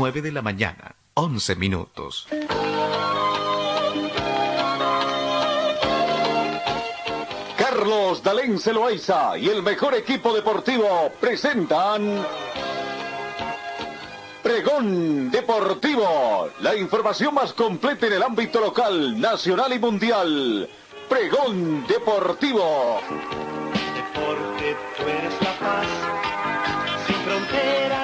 9 de la mañana, 11 minutos. Carlos Dalén Celoaiza y el mejor equipo deportivo presentan Pregón Deportivo, la información más completa en el ámbito local, nacional y mundial. Pregón Deportivo. Deporte, tú eres la paz, sin fronteras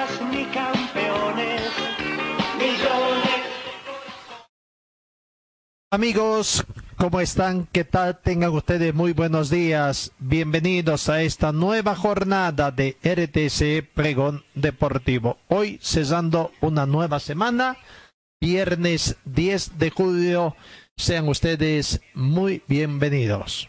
Amigos, ¿cómo están? ¿Qué tal? Tengan ustedes muy buenos días. Bienvenidos a esta nueva jornada de RTC Pregón Deportivo. Hoy cesando una nueva semana, viernes 10 de julio. Sean ustedes muy bienvenidos.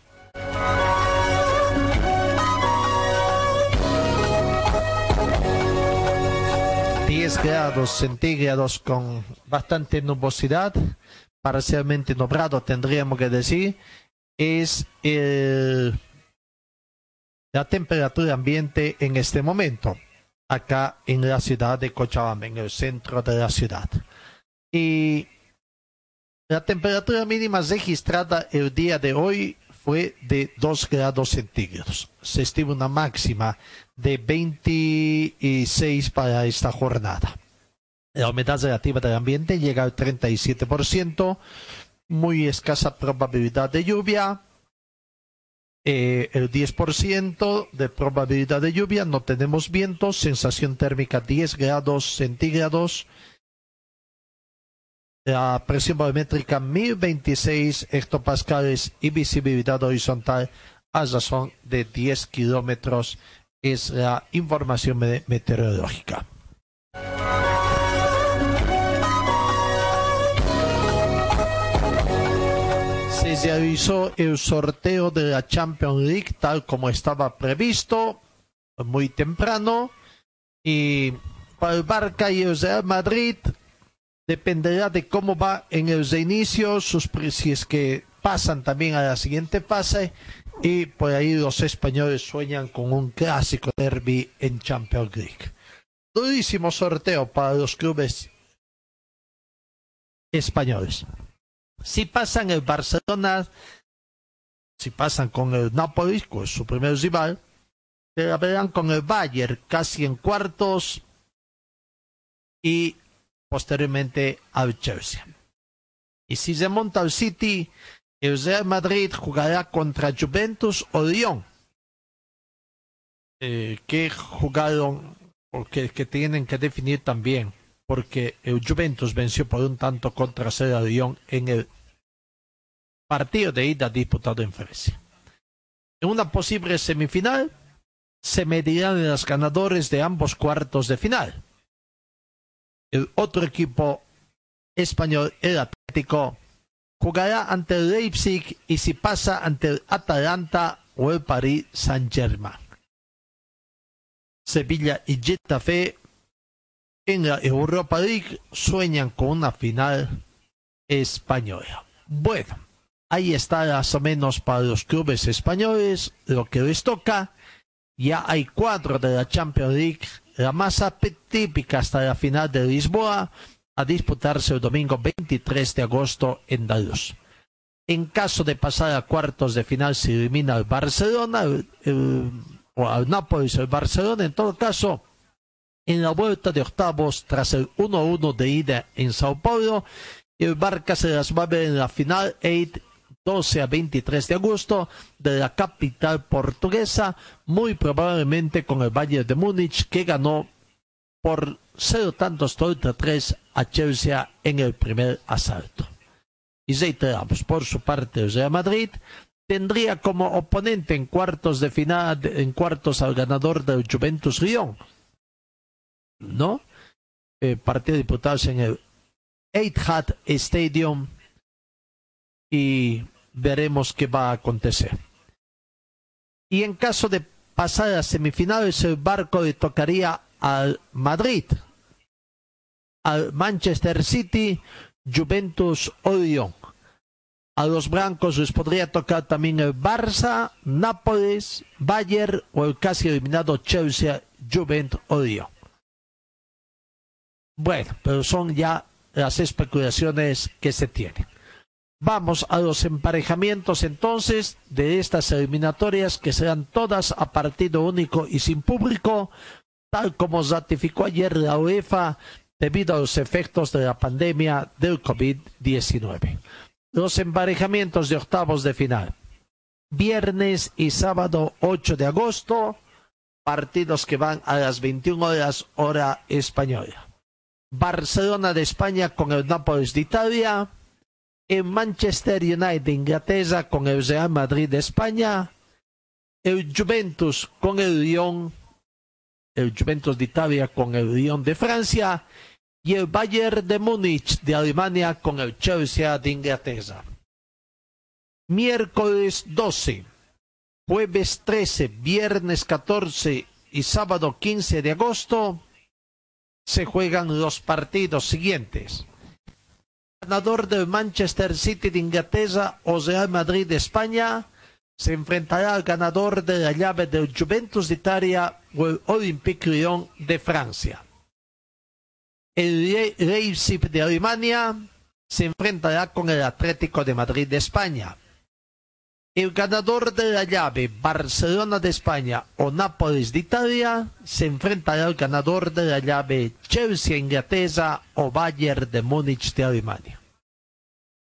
Grados centígrados con bastante nubosidad, parcialmente nublado tendríamos que decir, es el, la temperatura ambiente en este momento, acá en la ciudad de Cochabamba, en el centro de la ciudad. Y la temperatura mínima registrada el día de hoy fue de 2 grados centígrados. Se estima una máxima de 26 para esta jornada. La humedad relativa del ambiente llega al 37%, muy escasa probabilidad de lluvia, eh, el 10% de probabilidad de lluvia, no tenemos viento, sensación térmica 10 grados centígrados, la presión barométrica 1026 hectopascales y visibilidad horizontal a razón de 10 kilómetros es la información meteorológica. Se realizó el sorteo de la Champions League tal como estaba previsto, muy temprano, y para el Barca y el Real Madrid dependerá de cómo va en el reinicio, sus si es que pasan también a la siguiente fase y por ahí los españoles sueñan con un clásico derby en Champions League. Durísimo sorteo para los clubes españoles. Si pasan el Barcelona, si pasan con el Napoli, con su primer rival, se verán con el Bayern casi en cuartos y posteriormente al Chelsea. Y si se monta al City, el Real Madrid jugará contra Juventus o Lyon, eh, que jugaron, o que, que, tienen que definir también, porque el Juventus venció por un tanto contra el Lyon en el partido de ida disputado en Francia. En una posible semifinal, se medirán los ganadores de ambos cuartos de final el otro equipo español, el Atlético, jugará ante el Leipzig y si pasa ante Atalanta o el Paris Saint-Germain. Sevilla y Getafe en la Europa League sueñan con una final española. Bueno, ahí está más o menos para los clubes españoles lo que les toca. Ya hay cuatro de la Champions League la masa típica hasta la final de Lisboa a disputarse el domingo 23 de agosto en Daluz. En caso de pasar a cuartos de final se elimina al Barcelona o al Nápoles el Barcelona. En todo caso, en la vuelta de octavos tras el 1-1 de ida en Sao Paulo, el Barca se las va a ver en la final 8 12 a 23 de agosto de la capital portuguesa, muy probablemente con el Bayern de Múnich que ganó por cero tantos contra tres a Chelsea en el primer asalto. Y reiteramos, por su parte, el Madrid tendría como oponente en cuartos de final, en cuartos al ganador del Juventus Lyon, ¿no? Eh, partido diputados en el Etihad Stadium y veremos qué va a acontecer. Y en caso de pasar a semifinales, el barco le tocaría al Madrid, al Manchester City, Juventus o Lyon. A los blancos les podría tocar también el Barça, Nápoles, Bayern o el casi eliminado Chelsea, Juventus o Lyon. Bueno, pero son ya las especulaciones que se tienen. Vamos a los emparejamientos entonces de estas eliminatorias que serán todas a partido único y sin público, tal como ratificó ayer la UEFA debido a los efectos de la pandemia del COVID-19. Los emparejamientos de octavos de final. Viernes y sábado 8 de agosto, partidos que van a las 21 horas hora española. Barcelona de España con el Nápoles de Italia, en Manchester United de Inglaterra con el Real Madrid de España, el Juventus con el Lyon, el Juventus de Italia con el Lyon de Francia y el Bayern de Múnich de Alemania con el Chelsea de Inglaterra. Miércoles 12, jueves 13, viernes 14 y sábado 15 de agosto se juegan los partidos siguientes ganador del Manchester City de Inglaterra o Real Madrid de España se enfrentará al ganador de la llave del Juventus de Italia o el Olympique Lyon de Francia. El Leipzig de Alemania se enfrentará con el Atlético de Madrid de España. El ganador de la llave Barcelona de España o Nápoles de Italia se enfrentará al ganador de la llave Chelsea Inglaterra o Bayern de Múnich de Alemania.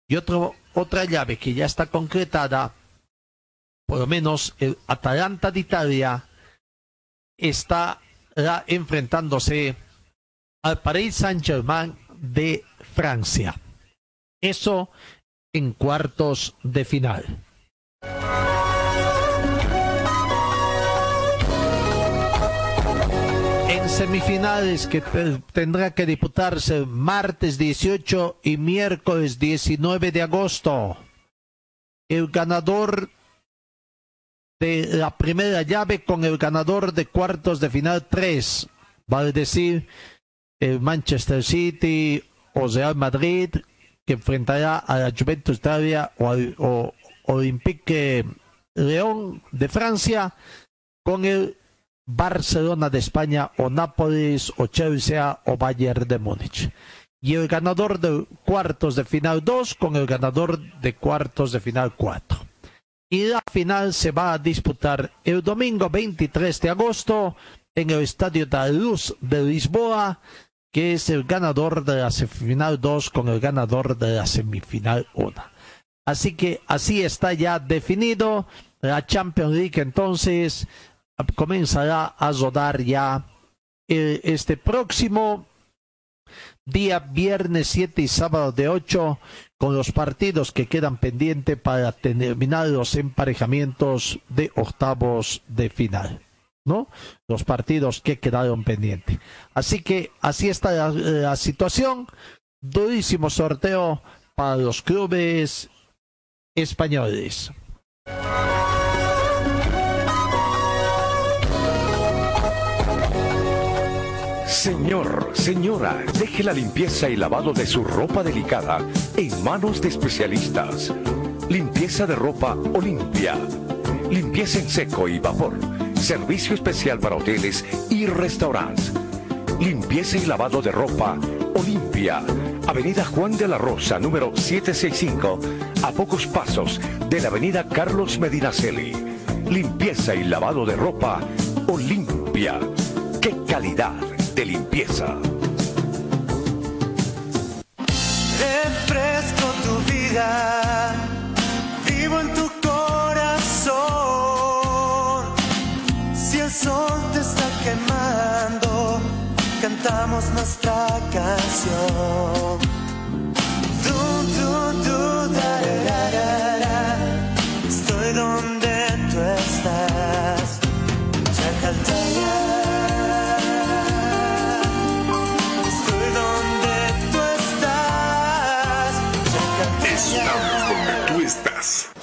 Y otra llave que ya está concretada, por lo menos el Atalanta de Italia está enfrentándose al Paris Saint-Germain de Francia. Eso en cuartos de final. En semifinales que tendrá que disputarse martes 18 y miércoles 19 de agosto. El ganador de la primera llave con el ganador de cuartos de final 3. Vale decir, el Manchester City o Real Madrid que enfrentará a la Juventus Italia o, o Olympique León de Francia con el Barcelona de España o Nápoles o Chelsea o Bayern de Múnich. Y el ganador de cuartos de final 2 con el ganador de cuartos de final 4. Y la final se va a disputar el domingo 23 de agosto en el Estadio da Luz de Lisboa, que es el ganador de la semifinal 2 con el ganador de la semifinal 1. Así que así está ya definido. La Champions League entonces comenzará a rodar ya eh, este próximo día viernes 7 y sábado de 8 con los partidos que quedan pendientes para terminar los emparejamientos de octavos de final. ¿No? Los partidos que quedaron pendientes. Así que así está la, la situación. Durísimo sorteo para los clubes españoles. Señor, señora, deje la limpieza y lavado de su ropa delicada en manos de especialistas. Limpieza de ropa Olimpia. Limpieza en seco y vapor. Servicio especial para hoteles y restaurantes. Limpieza y lavado de ropa Olimpia. Avenida Juan de la Rosa, número 765, a pocos pasos de la Avenida Carlos Medinaceli. Limpieza y lavado de ropa Olimpia. ¡Qué calidad de limpieza! Refresco tu vida, vivo en tu corazón. Si el sol te está quemando, cantamos nuestra canción.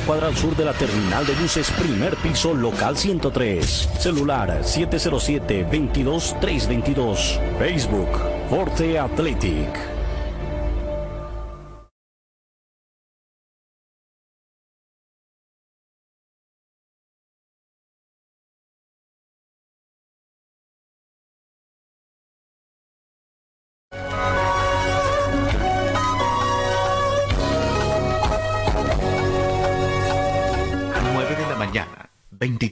cuadra al sur de la terminal de buses, primer piso, local 103. Celular 707-22-322. Facebook, Forte Athletic.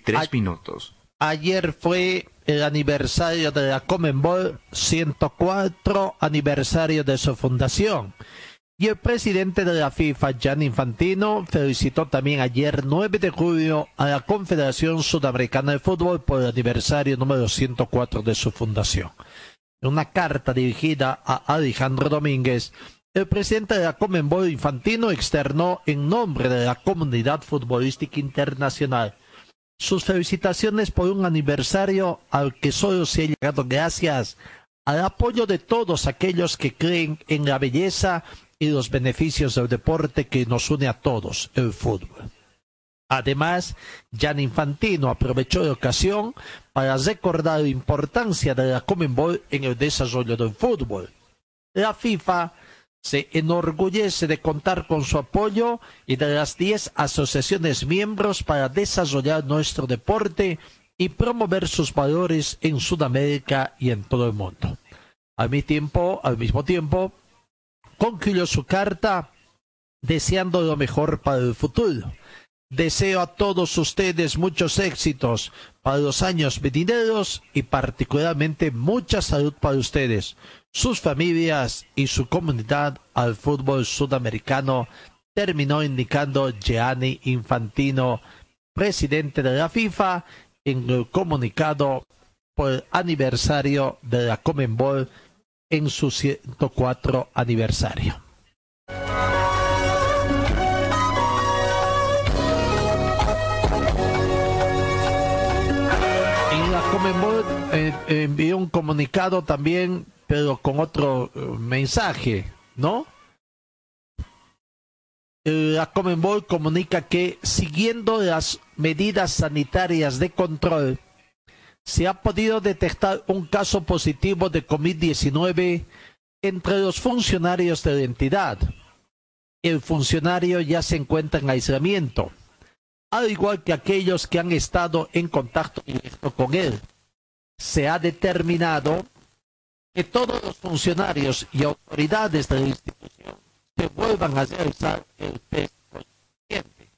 23 Ay. minutos. Ayer fue el aniversario de la Comenbol, 104 aniversario de su fundación. Y el presidente de la FIFA, Gianni Infantino, felicitó también ayer 9 de julio a la Confederación Sudamericana de Fútbol por el aniversario número 104 de su fundación. En una carta dirigida a Alejandro Domínguez, el presidente de la Comenbol Infantino externó en nombre de la comunidad futbolística internacional sus felicitaciones por un aniversario al que solo se ha llegado gracias al apoyo de todos aquellos que creen en la belleza y los beneficios del deporte que nos une a todos, el fútbol. Además, Jan Infantino aprovechó la ocasión para recordar la importancia de la Comenbol en el desarrollo del fútbol. La FIFA se enorgullece de contar con su apoyo y de las 10 asociaciones miembros para desarrollar nuestro deporte y promover sus valores en Sudamérica y en todo el mundo. Al mismo tiempo, al mismo tiempo concluyó su carta deseando lo mejor para el futuro. Deseo a todos ustedes muchos éxitos para los años venideros y particularmente mucha salud para ustedes, sus familias y su comunidad al fútbol sudamericano, terminó indicando Gianni Infantino, presidente de la FIFA, en el comunicado por el aniversario de la Comenbol en su 104 aniversario. La Comenbol eh, envió un comunicado también, pero con otro eh, mensaje, ¿no? Eh, La Comenbol comunica que siguiendo las medidas sanitarias de control, se ha podido detectar un caso positivo de COVID-19 entre los funcionarios de la entidad. El funcionario ya se encuentra en aislamiento, al igual que aquellos que han estado en contacto directo con él. Se ha determinado que todos los funcionarios y autoridades de la institución se vuelvan a realizar el test correspondiente.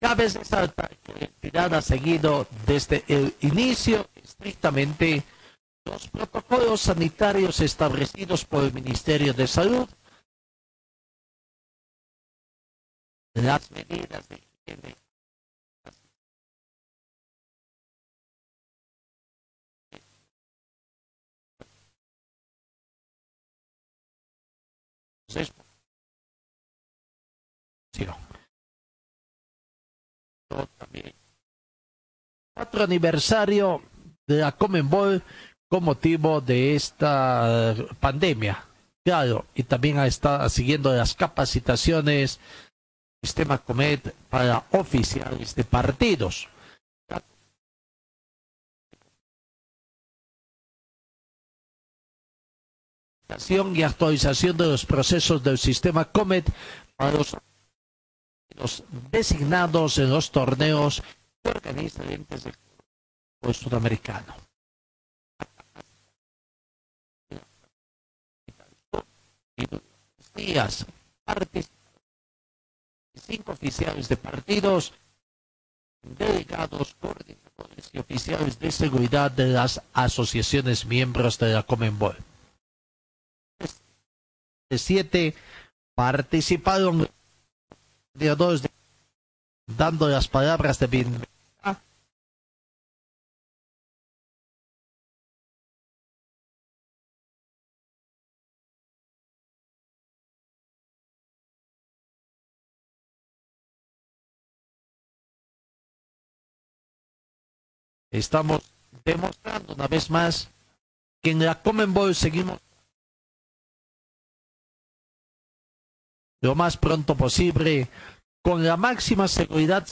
Cabe resaltar que la entidad ha seguido desde el inicio estrictamente los protocolos sanitarios establecidos por el Ministerio de Salud, las medidas de higiene Otro aniversario de la Comenbol con motivo de esta pandemia. Claro, y también está siguiendo las capacitaciones sistema Comet para oficiales de partidos. Y actualización de los procesos del sistema COMET para los, designados en los torneos que organiza el ente sudamericano. días cinco oficiales de partidos delegados, coordinadores y oficiales de seguridad de las asociaciones miembros de la Comenbol. De siete participaron dando las palabras de bienvenida estamos demostrando una vez más que en la Comenbol seguimos lo más pronto posible con la máxima seguridad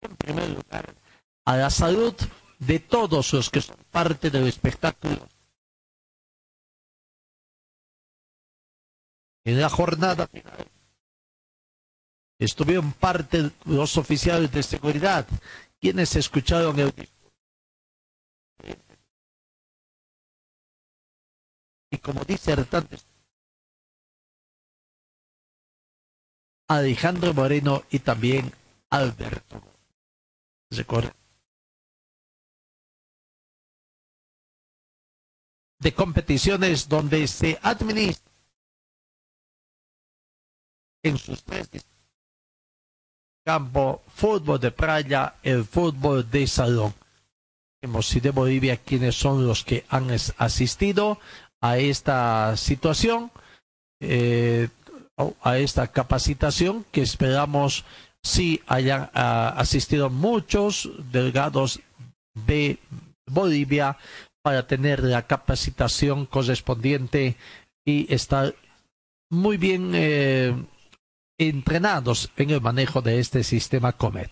en primer lugar a la salud de todos los que son parte del espectáculo. En la jornada final estuvieron parte los oficiales de seguridad, quienes escucharon el y como disertantes Alejandro Moreno y también Alberto. De competiciones donde se administra en sus tres campo, fútbol de playa, el fútbol de salón. Vemos de Bolivia quienes son los que han asistido a esta situación, eh, a esta capacitación que esperamos si hayan ah, asistido muchos delegados de Bolivia para tener la capacitación correspondiente y estar muy bien eh, entrenados en el manejo de este sistema Comet.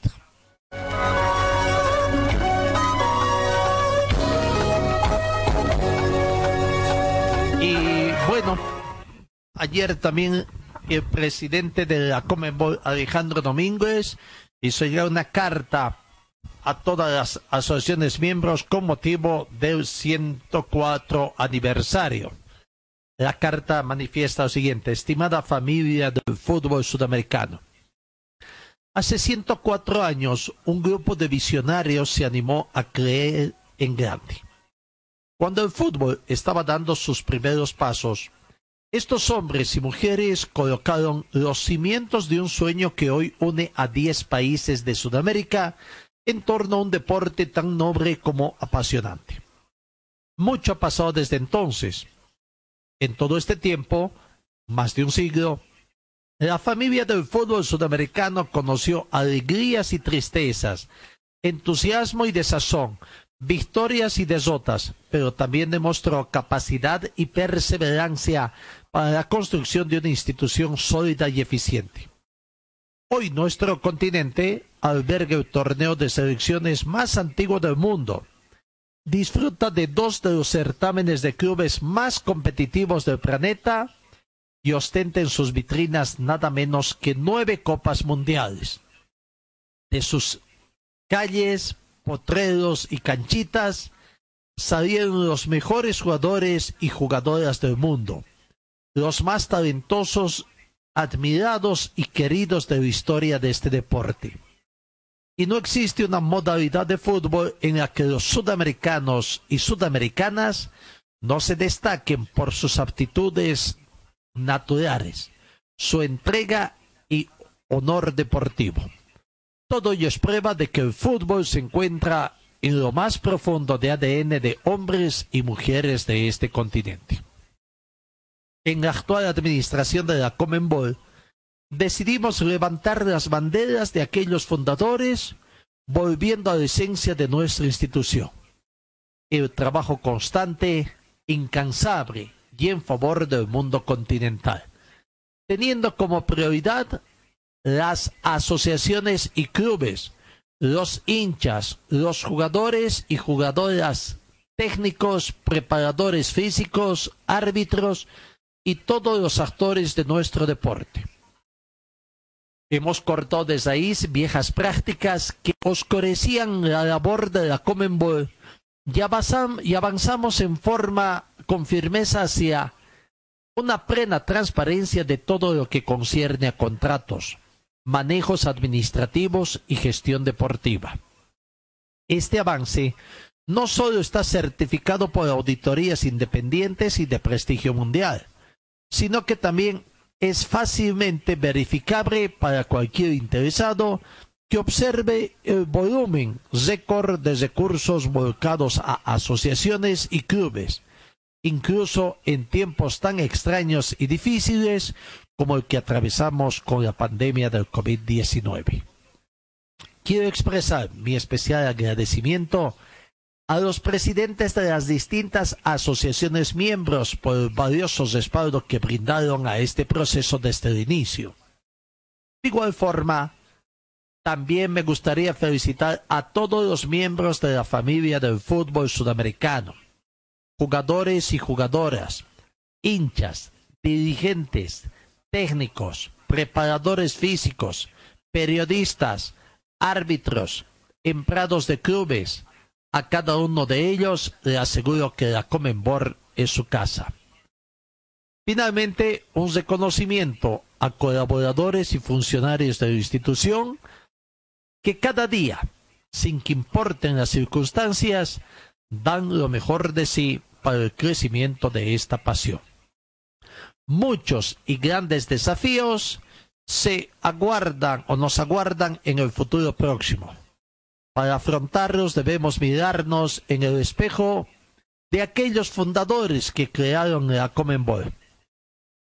Y bueno, ayer también el presidente de la Comebol, Alejandro Domínguez, hizo llegar una carta a todas las asociaciones miembros con motivo del 104 aniversario. La carta manifiesta lo siguiente, estimada familia del fútbol sudamericano. Hace 104 años, un grupo de visionarios se animó a creer en grande. Cuando el fútbol estaba dando sus primeros pasos, estos hombres y mujeres colocaron los cimientos de un sueño que hoy une a 10 países de Sudamérica en torno a un deporte tan noble como apasionante. Mucho ha pasado desde entonces, en todo este tiempo, más de un siglo, la familia del fútbol sudamericano conoció alegrías y tristezas, entusiasmo y desazón, victorias y derrotas, pero también demostró capacidad y perseverancia para la construcción de una institución sólida y eficiente. Hoy nuestro continente alberga el torneo de selecciones más antiguo del mundo, disfruta de dos de los certámenes de clubes más competitivos del planeta y ostenta en sus vitrinas nada menos que nueve copas mundiales. De sus calles, potreros y canchitas salieron los mejores jugadores y jugadoras del mundo, los más talentosos, admirados y queridos de la historia de este deporte y no existe una modalidad de fútbol en la que los sudamericanos y sudamericanas no se destaquen por sus aptitudes naturales, su entrega y honor deportivo. Todo ello es prueba de que el fútbol se encuentra en lo más profundo de ADN de hombres y mujeres de este continente. En la actual administración de la Comenbol, decidimos levantar las banderas de aquellos fundadores, volviendo a la esencia de nuestra institución. El trabajo constante, incansable y en favor del mundo continental, teniendo como prioridad las asociaciones y clubes, los hinchas, los jugadores y jugadoras técnicos, preparadores físicos, árbitros y todos los actores de nuestro deporte. Hemos cortado desde ahí viejas prácticas que oscurecían la labor de la Comenbol y, y avanzamos en forma con firmeza hacia una plena transparencia de todo lo que concierne a contratos, manejos administrativos y gestión deportiva. Este avance no solo está certificado por auditorías independientes y de prestigio mundial, sino que también es fácilmente verificable para cualquier interesado que observe el volumen récord de recursos volcados a asociaciones y clubes, incluso en tiempos tan extraños y difíciles como el que atravesamos con la pandemia del COVID-19. Quiero expresar mi especial agradecimiento los presidentes de las distintas asociaciones miembros por el valioso respaldo que brindaron a este proceso desde el inicio. De igual forma, también me gustaría felicitar a todos los miembros de la familia del fútbol sudamericano, jugadores y jugadoras, hinchas, dirigentes, técnicos, preparadores físicos, periodistas, árbitros, empleados de clubes. A cada uno de ellos le aseguro que la Comenbor es su casa. Finalmente, un reconocimiento a colaboradores y funcionarios de la institución que cada día, sin que importen las circunstancias, dan lo mejor de sí para el crecimiento de esta pasión. Muchos y grandes desafíos se aguardan o nos aguardan en el futuro próximo. Para afrontarlos debemos mirarnos en el espejo de aquellos fundadores que crearon la Comenbol,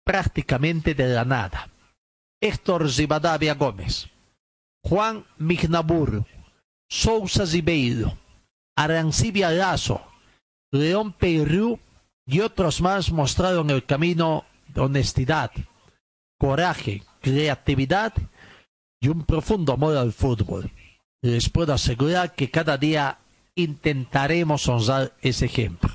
prácticamente de la nada. Héctor Zibadavia Gómez, Juan Mignabur, Sousa Zibeiro, Arancibia Lazo, León Peirú y otros más mostraron el camino de honestidad, coraje, creatividad y un profundo amor al fútbol. Les puedo asegurar que cada día intentaremos honrar ese ejemplo.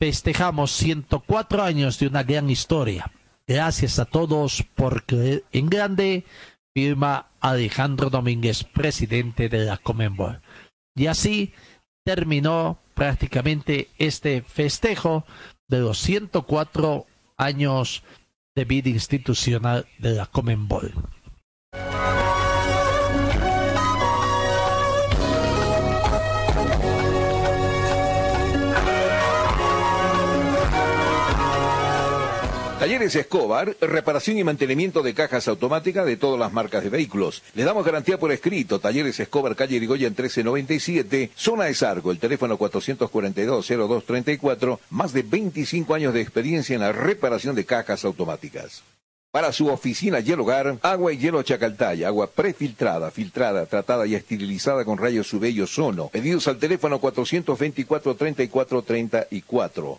Festejamos 104 años de una gran historia. Gracias a todos por creer en grande firma Alejandro Domínguez, presidente de la Comenbol. Y así terminó prácticamente este festejo de los 104 años de vida institucional de la Comenbol. Talleres Escobar, reparación y mantenimiento de cajas automáticas de todas las marcas de vehículos. Le damos garantía por escrito. Talleres Escobar, calle Irigoyen 1397, zona de Sargo, el teléfono 442-0234, más de 25 años de experiencia en la reparación de cajas automáticas. Para su oficina y el hogar, agua y hielo Chacaltaya, agua prefiltrada, filtrada, tratada y esterilizada con rayos UV y ozono. Pedidos al teléfono 424-3434.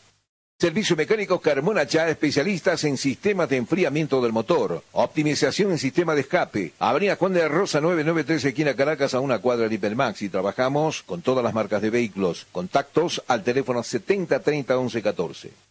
Servicio Mecánico Carmona Chá, especialistas en sistemas de enfriamiento del motor, optimización en sistema de escape. Avenida Juan de Rosa 993, esquina Caracas, a una cuadra de Hipermax. Y trabajamos con todas las marcas de vehículos. Contactos al teléfono 7030 1114.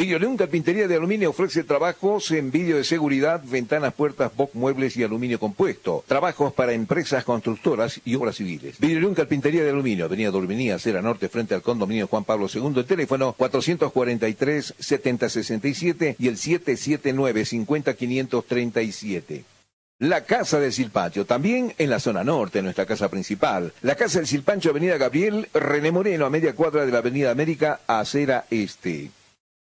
Videoleón Carpintería de Aluminio ofrece trabajos en vídeo de seguridad, ventanas, puertas, box, muebles y aluminio compuesto. Trabajos para empresas constructoras y obras civiles. Videoleón Carpintería de Aluminio, Avenida Dorminía, Acera Norte, frente al condominio Juan Pablo II. El teléfono 443-7067 y el 779-50537. La Casa del Silpancho, también en la zona norte, nuestra casa principal. La Casa del Silpancho, Avenida Gabriel, René Moreno, a media cuadra de la Avenida América, Acera Este.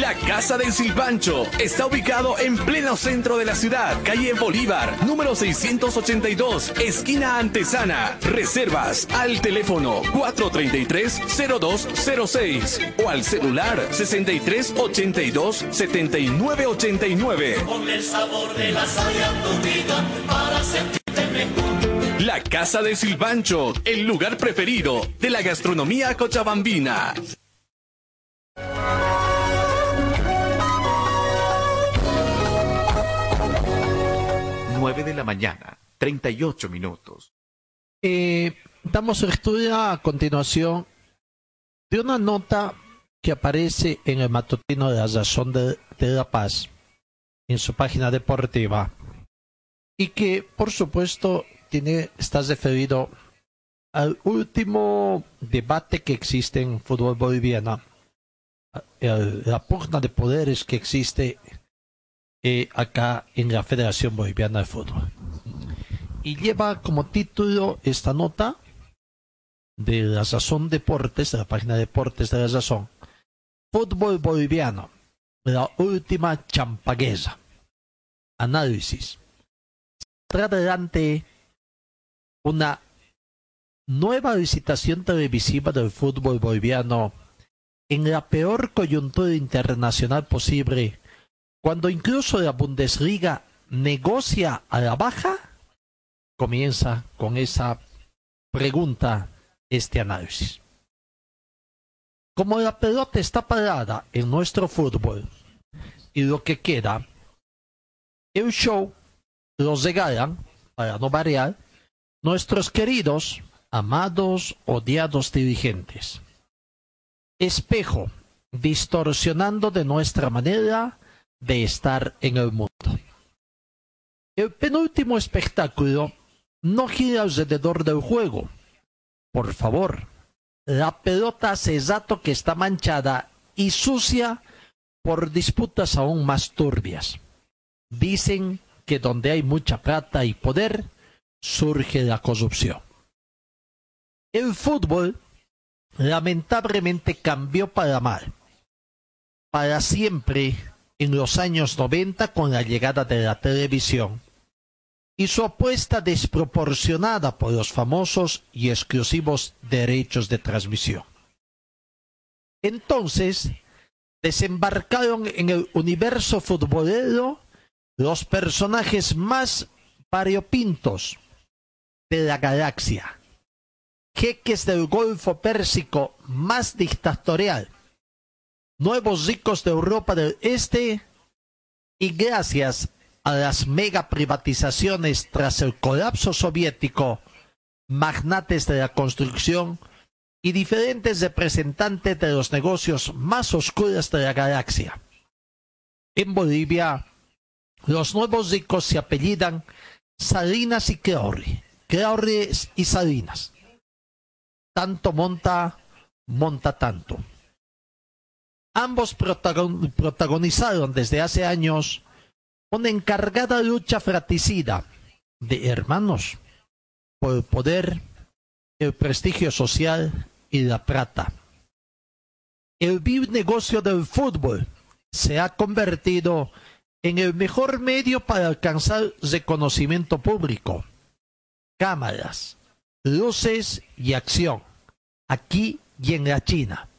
La Casa del Silpancho está ubicado en pleno centro de la ciudad, calle Bolívar, número 682, esquina Antesana. Reservas al teléfono 433-0206 o al celular 6382-7989. Con el sabor de la tu vida para sentirte mejor. La Casa del Silpancho, el lugar preferido de la gastronomía cochabambina. 9 de la mañana, 38 minutos. Eh, damos lectura a continuación de una nota que aparece en el matutino de la Razón de, de La Paz, en su página deportiva, y que, por supuesto, tiene, está referido al último debate que existe en fútbol boliviano, el- la pugna de poderes que existe eh, acá en la Federación Boliviana de Fútbol. Y lleva como título esta nota de la Razón Deportes, de la página Deportes de la Razón, Fútbol Boliviano, la última champaguesa. Análisis. Trae adelante una nueva licitación televisiva del fútbol boliviano en la peor coyuntura internacional posible, cuando incluso la Bundesliga negocia a la baja, comienza con esa pregunta este análisis. Como la pelota está parada en nuestro fútbol y lo que queda, el show los regalan, para no variar, nuestros queridos, amados, odiados dirigentes. Espejo, distorsionando de nuestra manera de estar en el mundo. El penúltimo espectáculo no gira alrededor del juego. Por favor, la pelota hace rato que está manchada y sucia por disputas aún más turbias. Dicen que donde hay mucha plata y poder, surge la corrupción. El fútbol lamentablemente cambió para mal. Para siempre en los años 90 con la llegada de la televisión y su apuesta desproporcionada por los famosos y exclusivos derechos de transmisión. Entonces, desembarcaron en el universo futbolero los personajes más variopintos de la galaxia, jeques del Golfo Pérsico más dictatorial, nuevos ricos de Europa del Este y gracias a las mega privatizaciones tras el colapso soviético, magnates de la construcción y diferentes representantes de los negocios más oscuros de la galaxia. En Bolivia, los nuevos ricos se apellidan Salinas y Creorri, Creorri y Salinas. Tanto monta, monta tanto. Ambos protagon- protagonizaron desde hace años una encargada lucha fratricida de hermanos por el poder, el prestigio social y la plata. El vil negocio del fútbol se ha convertido en el mejor medio para alcanzar reconocimiento público. Cámaras, luces y acción, aquí y en la China.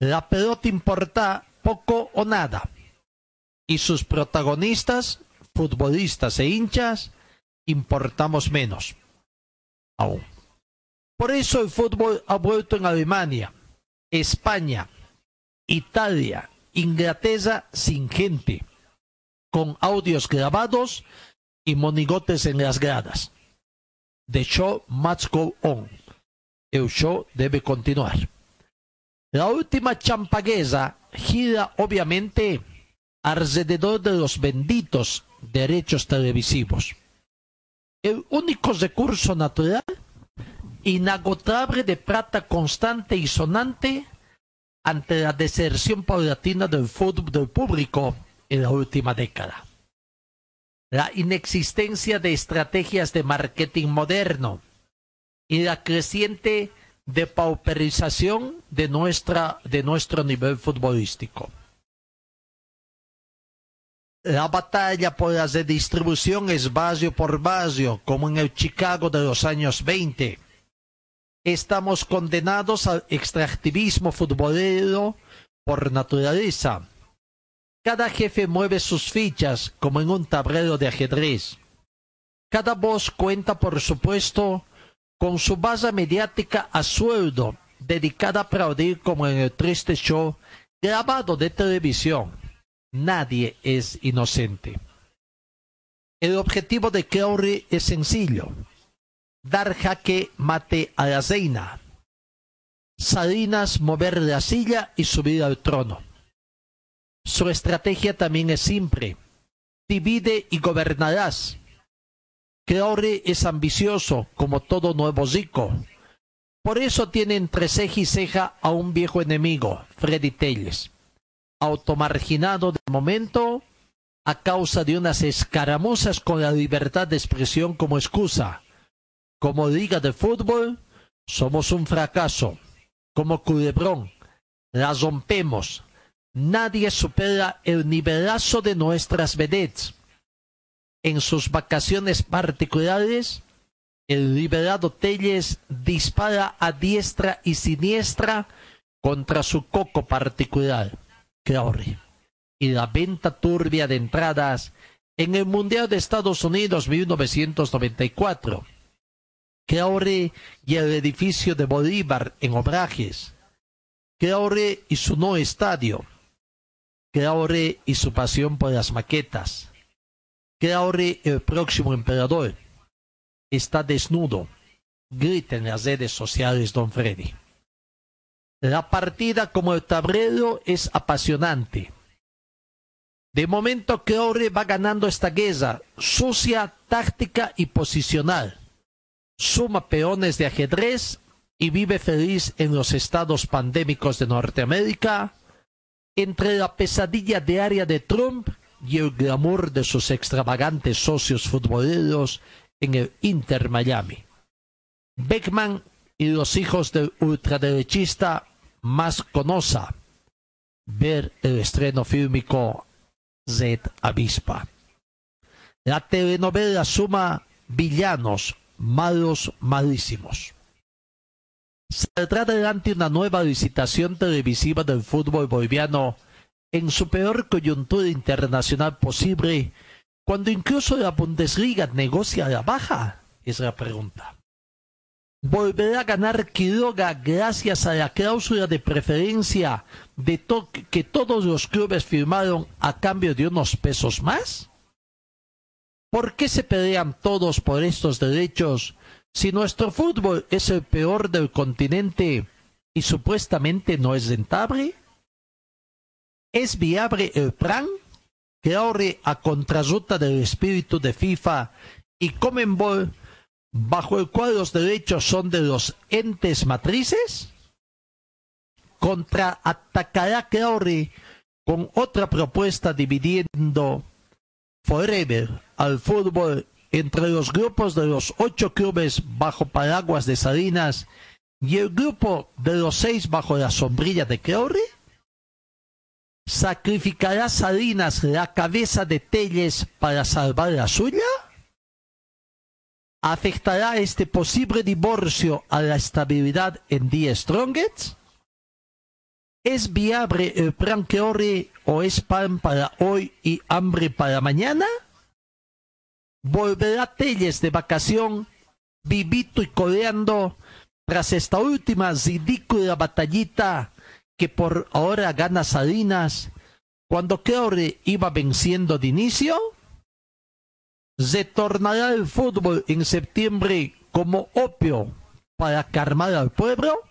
La pelota importa poco o nada, y sus protagonistas, futbolistas e hinchas, importamos menos. Aún. Por eso el fútbol ha vuelto en Alemania, España, Italia, Inglaterra sin gente, con audios grabados y monigotes en las gradas. The show must go on. El show debe continuar. La última champaguesa gira obviamente alrededor de los benditos derechos televisivos. El único recurso natural, inagotable de plata constante y sonante ante la deserción paulatina del fútbol del público en la última década. La inexistencia de estrategias de marketing moderno y la creciente depauperización de, nuestra, de nuestro nivel futbolístico. La batalla por la redistribución es barrio por barrio, como en el Chicago de los años 20. Estamos condenados al extractivismo futbolero por naturaleza. Cada jefe mueve sus fichas como en un tablero de ajedrez. Cada voz cuenta, por supuesto, con su base mediática a sueldo, dedicada a aplaudir como en el triste show grabado de televisión. Nadie es inocente. El objetivo de Crowley es sencillo. Dar jaque mate a la reina. Salinas mover la silla y subir al trono. Su estrategia también es simple. Divide y gobernarás. Crowley es ambicioso, como todo nuevo rico. Por eso tiene entre ceja y ceja a un viejo enemigo, Freddy Telles automarginado de momento a causa de unas escaramuzas con la libertad de expresión como excusa. Como liga de fútbol, somos un fracaso. Como culebrón, la rompemos. Nadie supera el nivelazo de nuestras vedettes. En sus vacaciones particulares, el liberado Telles dispara a diestra y siniestra contra su coco particular y la venta turbia de entradas en el Mundial de Estados Unidos 1994. Crowley y el edificio de Bolívar en Obrajes. Crowley y su no estadio. Crowley y su pasión por las maquetas. Crowley el próximo emperador. Está desnudo. Grita en las redes sociales Don Freddy. La partida como el tablero es apasionante. De momento Creore va ganando esta guerra, sucia, táctica y posicional. Suma peones de ajedrez y vive feliz en los estados pandémicos de Norteamérica, entre la pesadilla diaria de Trump y el glamour de sus extravagantes socios futboleros en el Inter Miami. Beckman y los hijos del ultraderechista más conosa ver el estreno fílmico Z Avispa. La telenovela suma villanos malos, malísimos. Saldrá adelante una nueva licitación televisiva del fútbol boliviano en su peor coyuntura internacional posible, cuando incluso la Bundesliga negocia la baja? Es la pregunta volverá a ganar Quiroga gracias a la cláusula de preferencia que todos los clubes firmaron a cambio de unos pesos más? ¿Por qué se pelean todos por estos derechos si nuestro fútbol es el peor del continente y supuestamente no es rentable? ¿Es viable el plan que ahora a contrarruta del espíritu de FIFA y Comenbol bajo el cual los derechos son de los entes matrices? Contraatacará Crowley con otra propuesta dividiendo forever al fútbol entre los grupos de los ocho clubes bajo paraguas de Salinas y el grupo de los seis bajo la sombrilla de Crowley? ¿Sacrificará Salinas la cabeza de Telles para salvar la suya? ¿Afectará este posible divorcio a la estabilidad en The Strongest? ¿Es viable el plan Crowley o es pan para hoy y hambre para mañana? ¿Volverá Telles de vacación, vivito y coleando, tras esta última ridícula batallita que por ahora gana Salinas, cuando Crowley iba venciendo de inicio? ¿Retornará el fútbol en septiembre como opio para calmar al pueblo?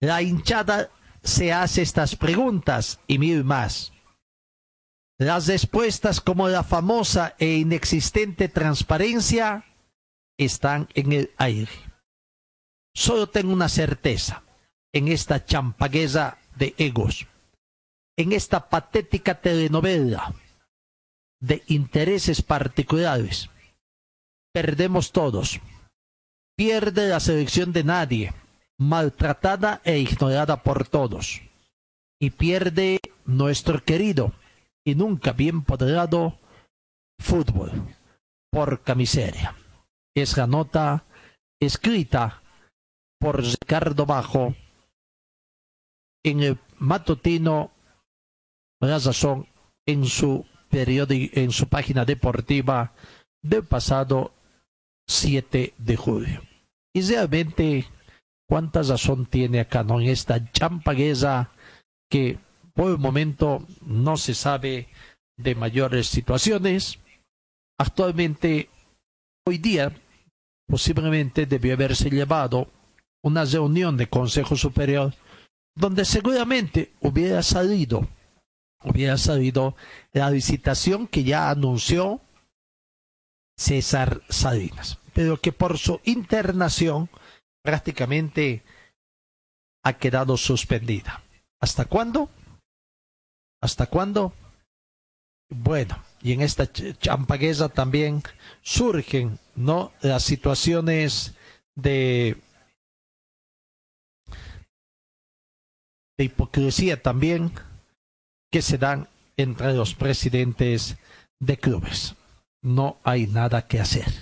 La hinchada se hace estas preguntas y mil más. Las respuestas como la famosa e inexistente transparencia están en el aire. Solo tengo una certeza en esta champagueza de egos, en esta patética telenovela de intereses particulares. Perdemos todos. Pierde la selección de nadie, maltratada e ignorada por todos. Y pierde nuestro querido y nunca bien poderado fútbol por camiseria. Es la nota escrita por Ricardo Bajo en el matutino Razón en su periódico, en su página deportiva del pasado 7 de julio. Y realmente, ¿cuánta razón tiene acá, no? En esta champaguesa que por el momento no se sabe de mayores situaciones. Actualmente, hoy día, posiblemente debió haberse llevado una reunión de Consejo Superior donde seguramente hubiera salido hubiera salido la visitación que ya anunció César Salinas, pero que por su internación prácticamente ha quedado suspendida. ¿Hasta cuándo? ¿Hasta cuándo? Bueno, y en esta champaguesa también surgen ¿no? las situaciones de, de hipocresía también que se dan entre los presidentes de clubes. No hay nada que hacer.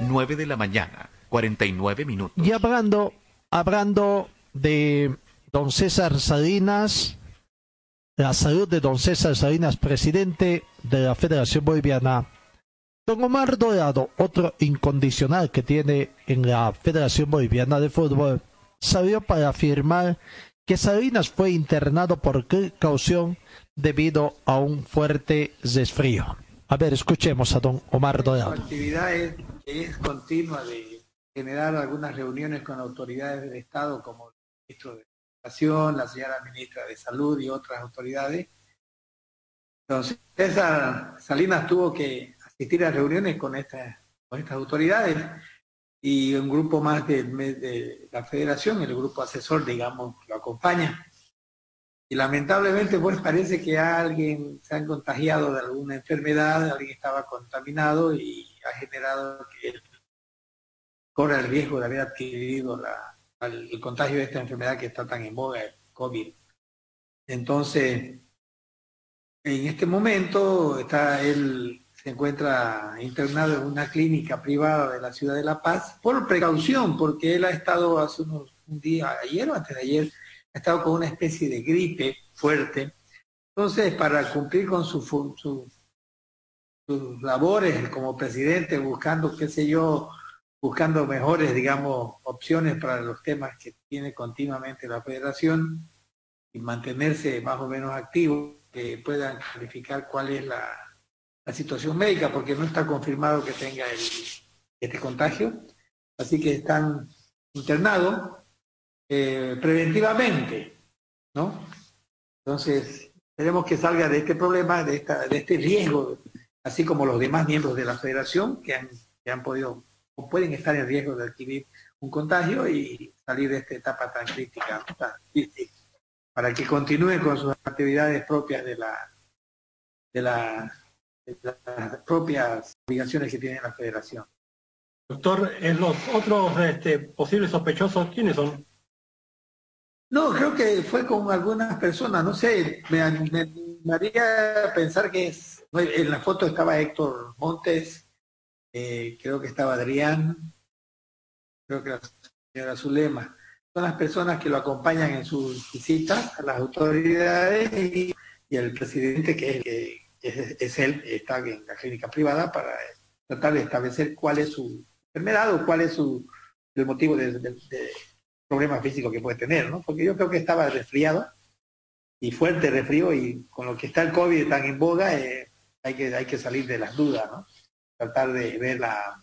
Nueve de la mañana, cuarenta y nueve minutos. Y hablando, hablando de don César Salinas, la salud de don César Salinas, presidente de la Federación Boliviana Don Omar Dorado, otro incondicional que tiene en la Federación Boliviana de Fútbol, salió para afirmar que Salinas fue internado por precaución debido a un fuerte resfrío. A ver, escuchemos a don Omar Dorado. La actividad es, es continua de generar algunas reuniones con autoridades del Estado como el ministro de Educación, la señora ministra de Salud y otras autoridades. Entonces, Salinas tuvo que asistir a reuniones con estas, con estas autoridades y un grupo más de, de, la federación, el grupo asesor, digamos, lo acompaña. Y lamentablemente, pues parece que alguien se ha contagiado de alguna enfermedad, alguien estaba contaminado y ha generado que él corre el riesgo de haber adquirido el contagio de esta enfermedad que está tan en boga, el COVID. Entonces, en este momento está él encuentra internado en una clínica privada de la ciudad de La Paz por precaución, porque él ha estado hace unos un día, ayer o antes de ayer, ha estado con una especie de gripe fuerte. Entonces, para cumplir con su, su, sus labores como presidente, buscando, qué sé yo, buscando mejores, digamos, opciones para los temas que tiene continuamente la federación y mantenerse más o menos activo, que puedan clarificar cuál es la la situación médica porque no está confirmado que tenga este contagio. Así que están internados eh, preventivamente, ¿no? Entonces, esperemos que salga de este problema, de, esta, de este riesgo, así como los demás miembros de la federación que han, que han podido o pueden estar en riesgo de adquirir un contagio y salir de esta etapa tan crítica, tan difícil para que continúe con sus actividades propias de la de, la, las propias obligaciones que tiene la federación. Doctor, ¿en los otros este, posibles sospechosos quiénes son? No, creo que fue con algunas personas, no sé, me, me, haría pensar que es, en la foto estaba Héctor Montes, eh, creo que estaba Adrián, creo que la señora Zulema. Son las personas que lo acompañan en sus visitas a las autoridades y, el presidente, que es, es, él, está en la clínica privada para tratar de establecer cuál es su enfermedad o cuál es su, el motivo de, de, problemas físicos que puede tener, ¿no? Porque yo creo que estaba resfriado y fuerte resfrío y con lo que está el COVID tan en boga, eh, hay, que, hay que salir de las dudas, ¿no? Tratar de ver la,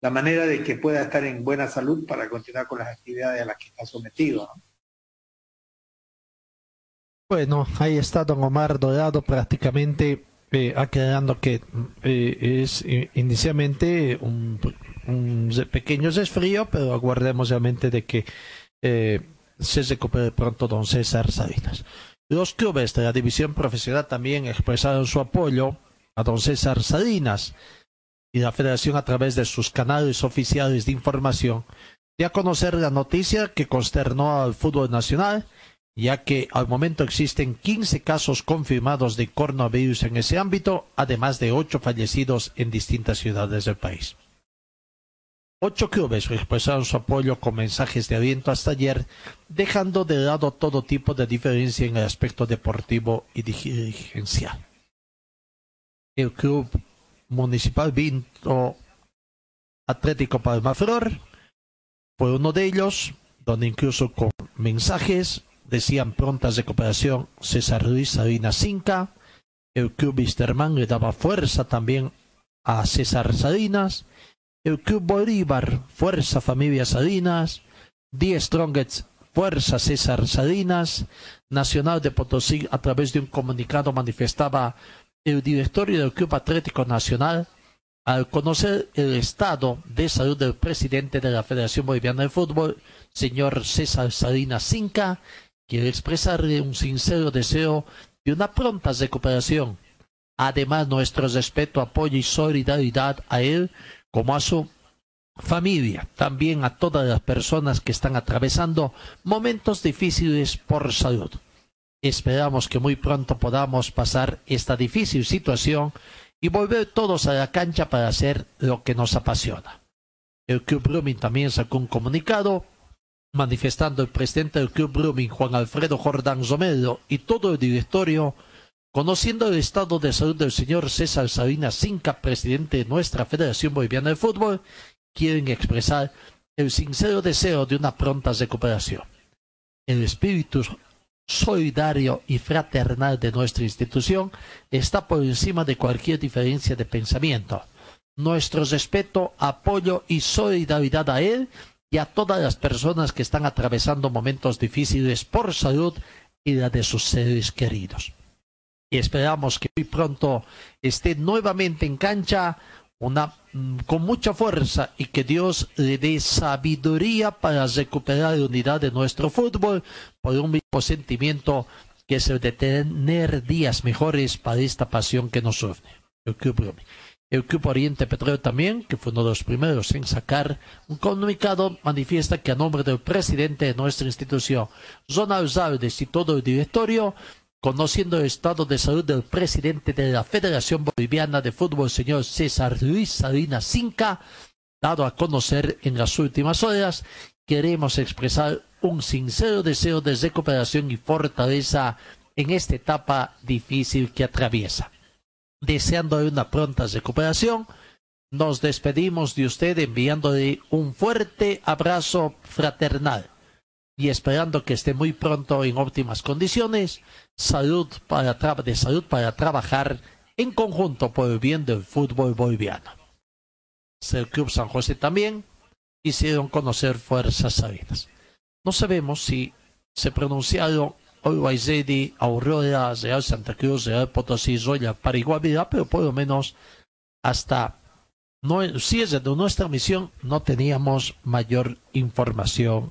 la manera de que pueda estar en buena salud para continuar con las actividades a las que está sometido. Bueno, ahí está don Omar Dorado prácticamente eh, aclarando que eh, es inicialmente un, un pequeño desfrío, pero aguardemos realmente de que eh, se recupere pronto don César Salinas. Los clubes de la división profesional también expresaron su apoyo a don César Salinas y la federación a través de sus canales oficiales de información dio a conocer la noticia que consternó al fútbol nacional ya que al momento existen 15 casos confirmados de coronavirus en ese ámbito, además de ocho fallecidos en distintas ciudades del país. Ocho clubes expresaron su apoyo con mensajes de aliento hasta ayer, dejando de lado todo tipo de diferencia en el aspecto deportivo y dirigencial. El club municipal Vinto Atlético Palmaflor fue uno de ellos, donde incluso con mensajes decían prontas de cooperación César Luis Sabina Cinca, el club Wisterman le daba fuerza también a César Salinas, el Club Bolívar, Fuerza Familia Salinas, Die Strongets, Fuerza César Salinas, Nacional de Potosí, a través de un comunicado manifestaba el directorio del Club Atlético Nacional, al conocer el estado de salud del presidente de la Federación Boliviana de Fútbol, señor César Salinas Cinca, quiere expresarle un sincero deseo de una pronta recuperación. Además, nuestro respeto, apoyo y solidaridad a él como a su familia, también a todas las personas que están atravesando momentos difíciles por salud. Esperamos que muy pronto podamos pasar esta difícil situación y volver todos a la cancha para hacer lo que nos apasiona. El Club Blooming también sacó un comunicado manifestando el presidente del Club Blooming, Juan Alfredo Jordán Romero, y todo el directorio Conociendo el estado de salud del señor César Salinas Cinca, presidente de nuestra Federación Boliviana de Fútbol, quieren expresar el sincero deseo de una pronta recuperación. El espíritu solidario y fraternal de nuestra institución está por encima de cualquier diferencia de pensamiento. Nuestro respeto, apoyo y solidaridad a él y a todas las personas que están atravesando momentos difíciles por salud y la de sus seres queridos y esperamos que muy pronto esté nuevamente en cancha una, mm, con mucha fuerza y que Dios le dé sabiduría para recuperar la unidad de nuestro fútbol por un mismo sentimiento que es el de tener días mejores para esta pasión que nos une. El Club, el Club Oriente Petróleo también, que fue uno de los primeros en sacar un comunicado, manifiesta que a nombre del presidente de nuestra institución, Ronald Zaldes y todo el directorio, conociendo el estado de salud del presidente de la Federación Boliviana de Fútbol, señor César Luis Salinas Cinca, dado a conocer en las últimas horas, queremos expresar un sincero deseo de recuperación y fortaleza en esta etapa difícil que atraviesa. Deseándole una pronta recuperación, nos despedimos de usted enviándole un fuerte abrazo fraternal y esperando que esté muy pronto en óptimas condiciones, salud para de salud para trabajar en conjunto por el bien del fútbol boliviano. El Club San José también hicieron conocer fuerzas salinas. No sabemos si se pronunciaron Olwaizedi, Aurora, Real Santa Cruz, Real Potosí, Zoya, Pariguavira, pero por lo menos hasta no, si es de nuestra misión no teníamos mayor información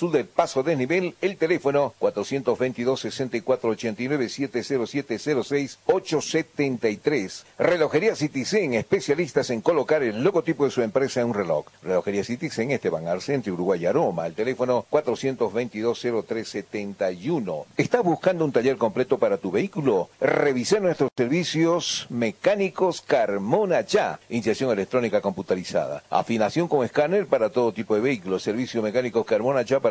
del Paso Desnivel el teléfono 422-6489-70706-873. Relojería Citizen, especialistas en colocar el logotipo de su empresa en un reloj. Relojería Citizen, Esteban Arce, entre Uruguay Aroma. El teléfono 422-0371. ¿Estás buscando un taller completo para tu vehículo? Revisa nuestros servicios mecánicos Carmona Ya. Inyección electrónica computarizada. Afinación con escáner para todo tipo de vehículos. Servicio mecánico Carmona Ya para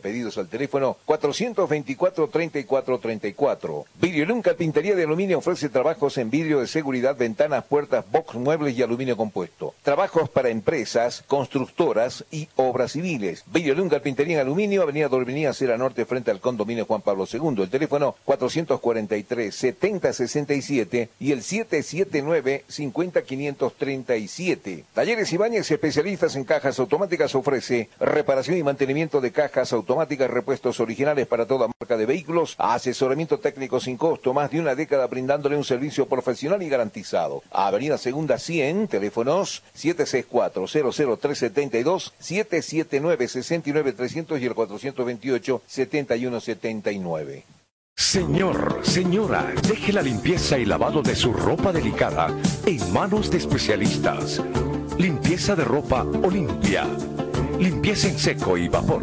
pedidos al teléfono 424-3434. Videolun Carpintería de Aluminio ofrece trabajos en vidrio de seguridad, ventanas, puertas, box, muebles y aluminio compuesto. Trabajos para empresas, constructoras y obras civiles. Videolun Carpintería en Aluminio, Avenida Dorminía, Cera Norte, frente al condominio Juan Pablo II. El teléfono 443-7067 y el 779-50537. Talleres Ibáñez, especialistas en cajas automáticas, ofrece reparación y mantenimiento de cajas automáticas, repuestos originales para toda marca de vehículos, asesoramiento técnico sin costo, más de una década brindándole un servicio profesional y garantizado. Avenida Segunda 100, teléfonos 764-00372, 779-69300 y el 428-7179. Señor, señora, deje la limpieza y lavado de su ropa delicada en manos de especialistas. Limpieza de ropa Olimpia. Limpieza en seco y vapor.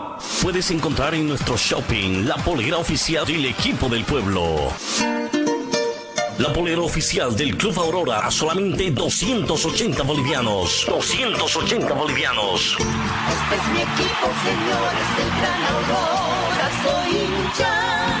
Puedes encontrar en nuestro shopping la polera oficial del equipo del pueblo. La polera oficial del Club Aurora a solamente 280 bolivianos. 280 bolivianos. Este es mi equipo, señores del Gran Aurora, soy hincha.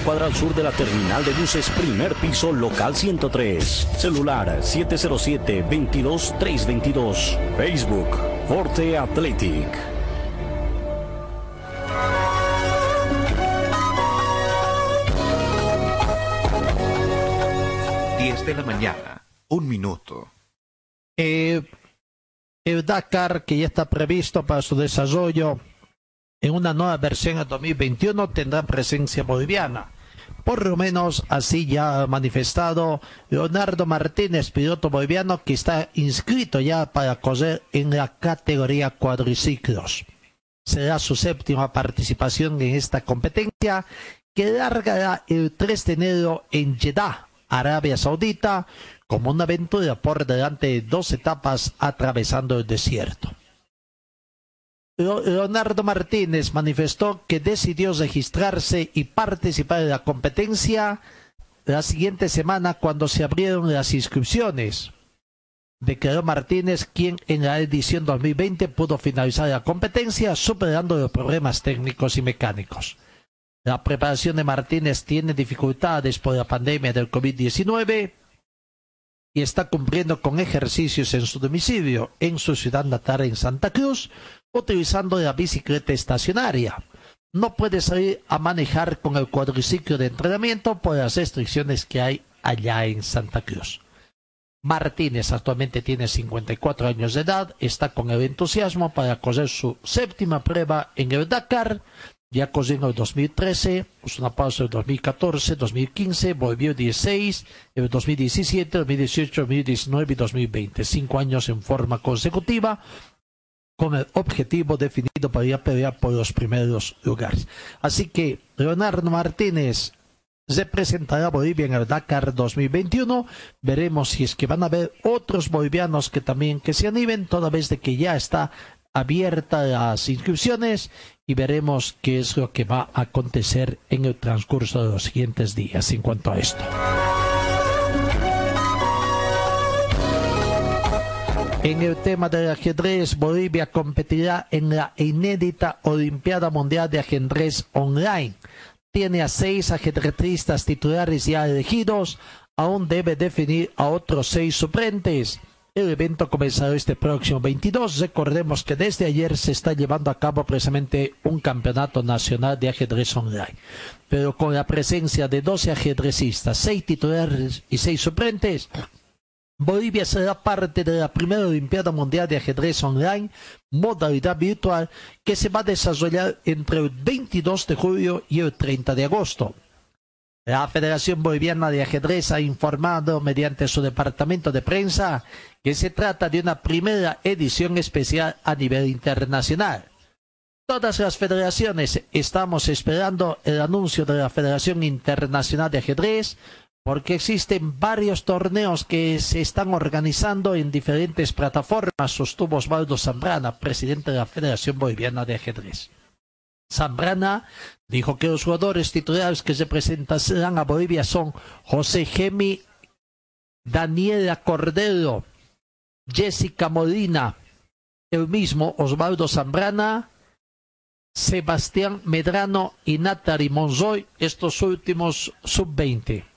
cuadra al sur de la terminal de buses, primer piso, local 103. Celular 707-22322. Facebook, Forte Athletic. 10 de la mañana, un minuto. Eh, el Dakar, que ya está previsto para su desarrollo en una nueva versión en 2021, tendrá presencia boliviana. Por lo menos así ya ha manifestado Leonardo Martínez, piloto boliviano, que está inscrito ya para correr en la categoría cuadriciclos. será su séptima participación en esta competencia que largará el 3 de enero en Jeddah, Arabia Saudita, como una aventura por delante de dos etapas atravesando el desierto. Leonardo Martínez manifestó que decidió registrarse y participar en la competencia la siguiente semana cuando se abrieron las inscripciones. Declaró Martínez, quien en la edición 2020 pudo finalizar la competencia superando los problemas técnicos y mecánicos. La preparación de Martínez tiene dificultades por la pandemia del COVID-19 y está cumpliendo con ejercicios en su domicilio, en su ciudad natal en Santa Cruz, utilizando la bicicleta estacionaria. No puede salir a manejar con el cuadriciclo de entrenamiento por las restricciones que hay allá en Santa Cruz. Martínez actualmente tiene 54 años de edad, está con el entusiasmo para correr su séptima prueba en el Dakar. Ya corrió en el 2013, puso una pausa en el 2014, 2015, volvió 16, en el 2017, 2018, 2019 y 2020. Cinco años en forma consecutiva con el objetivo definido para ir a pelear por los primeros lugares. Así que Leonardo Martínez representará a Bolivia en el Dakar 2021. Veremos si es que van a haber otros bolivianos que también que se animen, toda vez de que ya está abierta las inscripciones y veremos qué es lo que va a acontecer en el transcurso de los siguientes días en cuanto a esto. En el tema del ajedrez, Bolivia competirá en la inédita Olimpiada Mundial de Ajedrez Online. Tiene a seis ajedrecistas titulares ya elegidos, aún debe definir a otros seis suplentes. El evento comenzará este próximo 22. Recordemos que desde ayer se está llevando a cabo precisamente un campeonato nacional de ajedrez online. Pero con la presencia de 12 ajedrecistas, seis titulares y seis suplentes, Bolivia será parte de la primera Olimpiada Mundial de Ajedrez Online, modalidad virtual, que se va a desarrollar entre el 22 de julio y el 30 de agosto. La Federación Boliviana de Ajedrez ha informado mediante su departamento de prensa que se trata de una primera edición especial a nivel internacional. Todas las federaciones estamos esperando el anuncio de la Federación Internacional de Ajedrez porque existen varios torneos que se están organizando en diferentes plataformas, sostuvo Osvaldo Zambrana, presidente de la Federación Boliviana de Ajedrez. Zambrana dijo que los jugadores titulares que se presentarán a Bolivia son José Gemi, Daniela Cordero, Jessica Molina, el mismo Osvaldo Zambrana, Sebastián Medrano y Natari Monzoy, estos últimos sub-20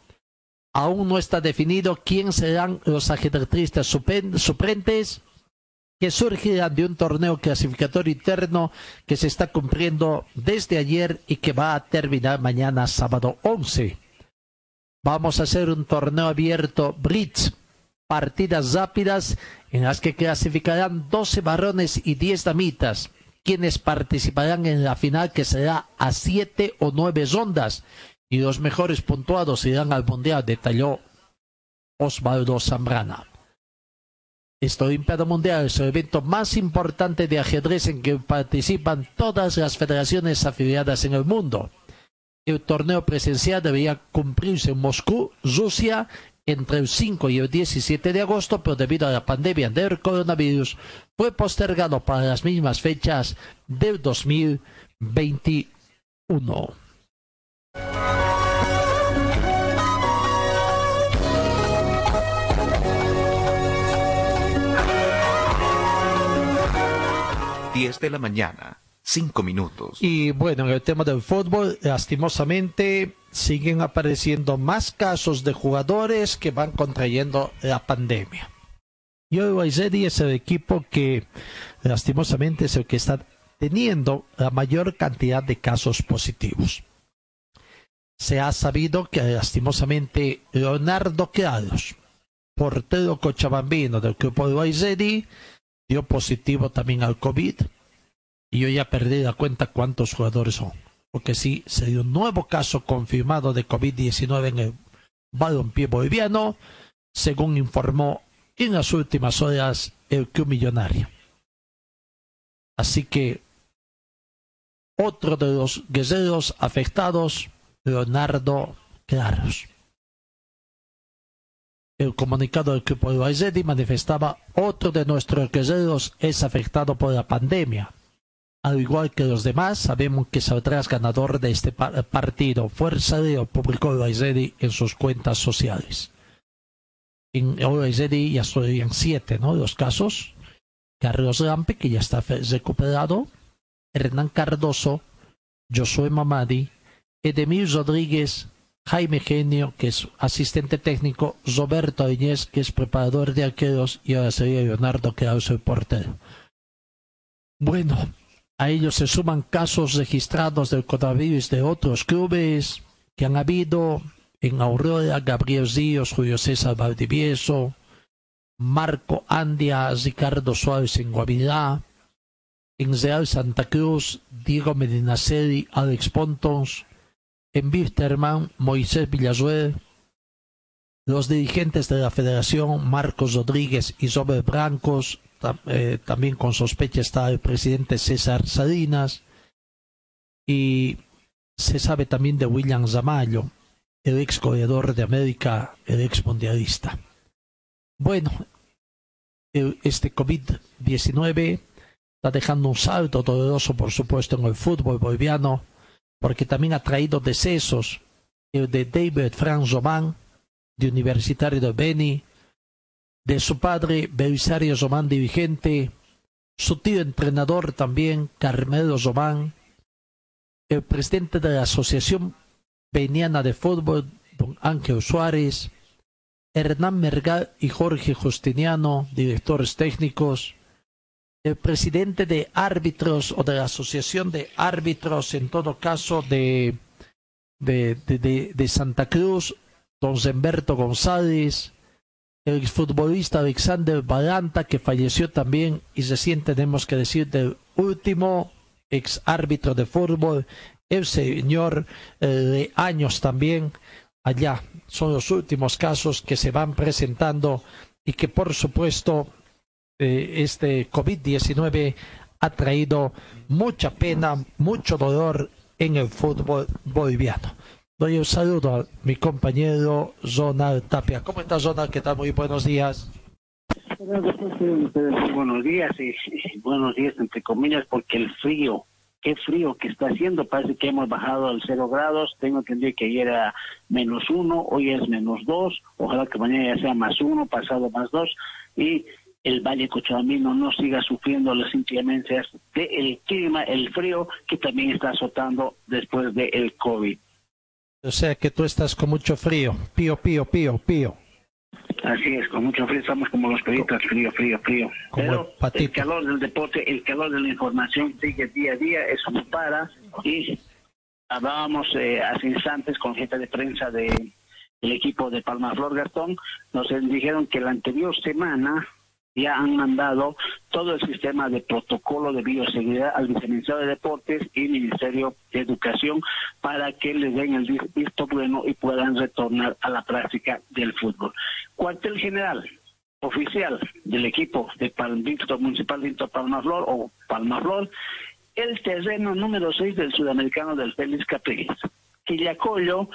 aún no está definido quién serán los ajedrecistas suplentes que surgirán de un torneo clasificatorio interno que se está cumpliendo desde ayer y que va a terminar mañana sábado 11. Vamos a hacer un torneo abierto Blitz, partidas rápidas en las que clasificarán 12 varones y 10 damitas, quienes participarán en la final que será a 7 o 9 rondas y los mejores puntuados irán al Mundial, detalló Osvaldo Zambrana. Esta Olimpiada Mundial es el evento más importante de ajedrez en que participan todas las federaciones afiliadas en el mundo. El torneo presencial debería cumplirse en Moscú, Rusia, entre el 5 y el 17 de agosto, pero debido a la pandemia del coronavirus fue postergado para las mismas fechas del 2021. Diez de la mañana, cinco minutos. Y bueno, en el tema del fútbol, lastimosamente siguen apareciendo más casos de jugadores que van contrayendo la pandemia. Y hoy es el equipo que lastimosamente es el que está teniendo la mayor cantidad de casos positivos se ha sabido que lastimosamente Leonardo Carlos, portero cochabambino del grupo de Guaysedi, dio positivo también al COVID. Y yo ya perdí la cuenta cuántos jugadores son. Porque sí, se dio un nuevo caso confirmado de COVID-19 en el balompié boliviano, según informó en las últimas horas el club millonario. Así que otro de los guerreros afectados, Leonardo Claros. El comunicado del equipo de manifestaba otro de nuestros guerreros es afectado por la pandemia. Al igual que los demás, sabemos que saldrás ganador de este partido. Fuerza de publicó Baizedi en sus cuentas sociales. En Baizedi ya son siete, ¿no? Los casos. Carlos Lampe, que ya está recuperado. Hernán Cardoso, Josué Mamadi, Edemir Rodríguez, Jaime Genio, que es asistente técnico, Roberto Añez, que es preparador de arqueros, y ahora sería Leonardo, que es el portero. Bueno, a ellos se suman casos registrados del coronavirus de otros clubes que han habido en Aurora, Gabriel Ríos, Julio César Valdivieso, Marco Andia, Ricardo Suárez en Guavirá, en Real Santa Cruz, Diego Medinaceli, Alex Pontons, en Bisterman, Moisés Villasuel, los dirigentes de la federación, Marcos Rodríguez y Robert Brancos, eh, también con sospecha está el presidente César Salinas, y se sabe también de William Zamayo, el ex corredor de América, el ex mundialista. Bueno, este COVID-19 está dejando un salto doloroso, por supuesto, en el fútbol boliviano, porque también ha traído decesos, el de David Franz Román, de Universitario de Beni, de su padre Belisario Román, dirigente, su tío entrenador también, Carmelo Román, el presidente de la Asociación Beniana de Fútbol, don Ángel Suárez, Hernán Mergal y Jorge Justiniano, directores técnicos, el presidente de árbitros o de la asociación de árbitros, en todo caso, de, de, Santa Cruz, don Zemberto González, el futbolista Alexander Balanta, que falleció también, y recién tenemos que decir del último ex árbitro de fútbol, el señor eh, de años también, allá. Son los últimos casos que se van presentando y que, por supuesto, este COVID-19 ha traído mucha pena, mucho dolor en el fútbol boliviano. Doy un saludo a mi compañero Zonal Tapia. ¿Cómo estás, Zonal? ¿Qué tal? Muy buenos días. Buenos días buenos días entre comillas porque el frío, qué frío que está haciendo, parece que hemos bajado al cero grados, tengo entendido que ayer era menos uno, hoy es menos dos, ojalá que mañana ya sea más uno, pasado más dos y el Valle Cochabambino no siga sufriendo las inclemencias del clima, el frío que también está azotando después del COVID. O sea que tú estás con mucho frío, pío, pío, pío, pío. Así es, con mucho frío estamos como los peritos, frío, frío, frío. Pero el, calor del deporte, el calor de la información sigue día a día, eso no para. Y hablábamos eh, hace instantes con gente de prensa de el equipo de Palma Flor Gastón, nos dijeron que la anterior semana ya han mandado todo el sistema de protocolo de bioseguridad al Viceministerio de Deportes y Ministerio de Educación para que les den el visto bueno y puedan retornar a la práctica del fútbol. Cuartel general oficial del equipo de Palmito Municipal de Palmaflor o Palmaflor, el terreno número 6 del sudamericano del Félix Capriles. Quillacollo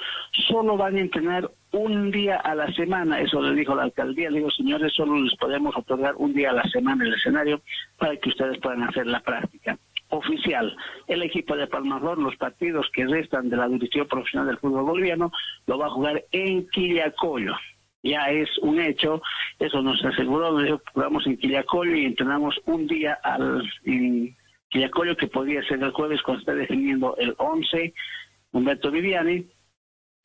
solo van a entrenar un día a la semana, eso le dijo la alcaldía, le digo, señores, solo les podemos otorgar un día a la semana el escenario para que ustedes puedan hacer la práctica. Oficial, el equipo de Palmaflor, los partidos que restan de la dirección profesional del fútbol boliviano, lo va a jugar en Quillacollo. Ya es un hecho, eso nos aseguró, nos dijo que jugamos en Quillacollo y entrenamos un día al, en Quillacollo, que podría ser el jueves cuando está definiendo el 11 Humberto Viviani,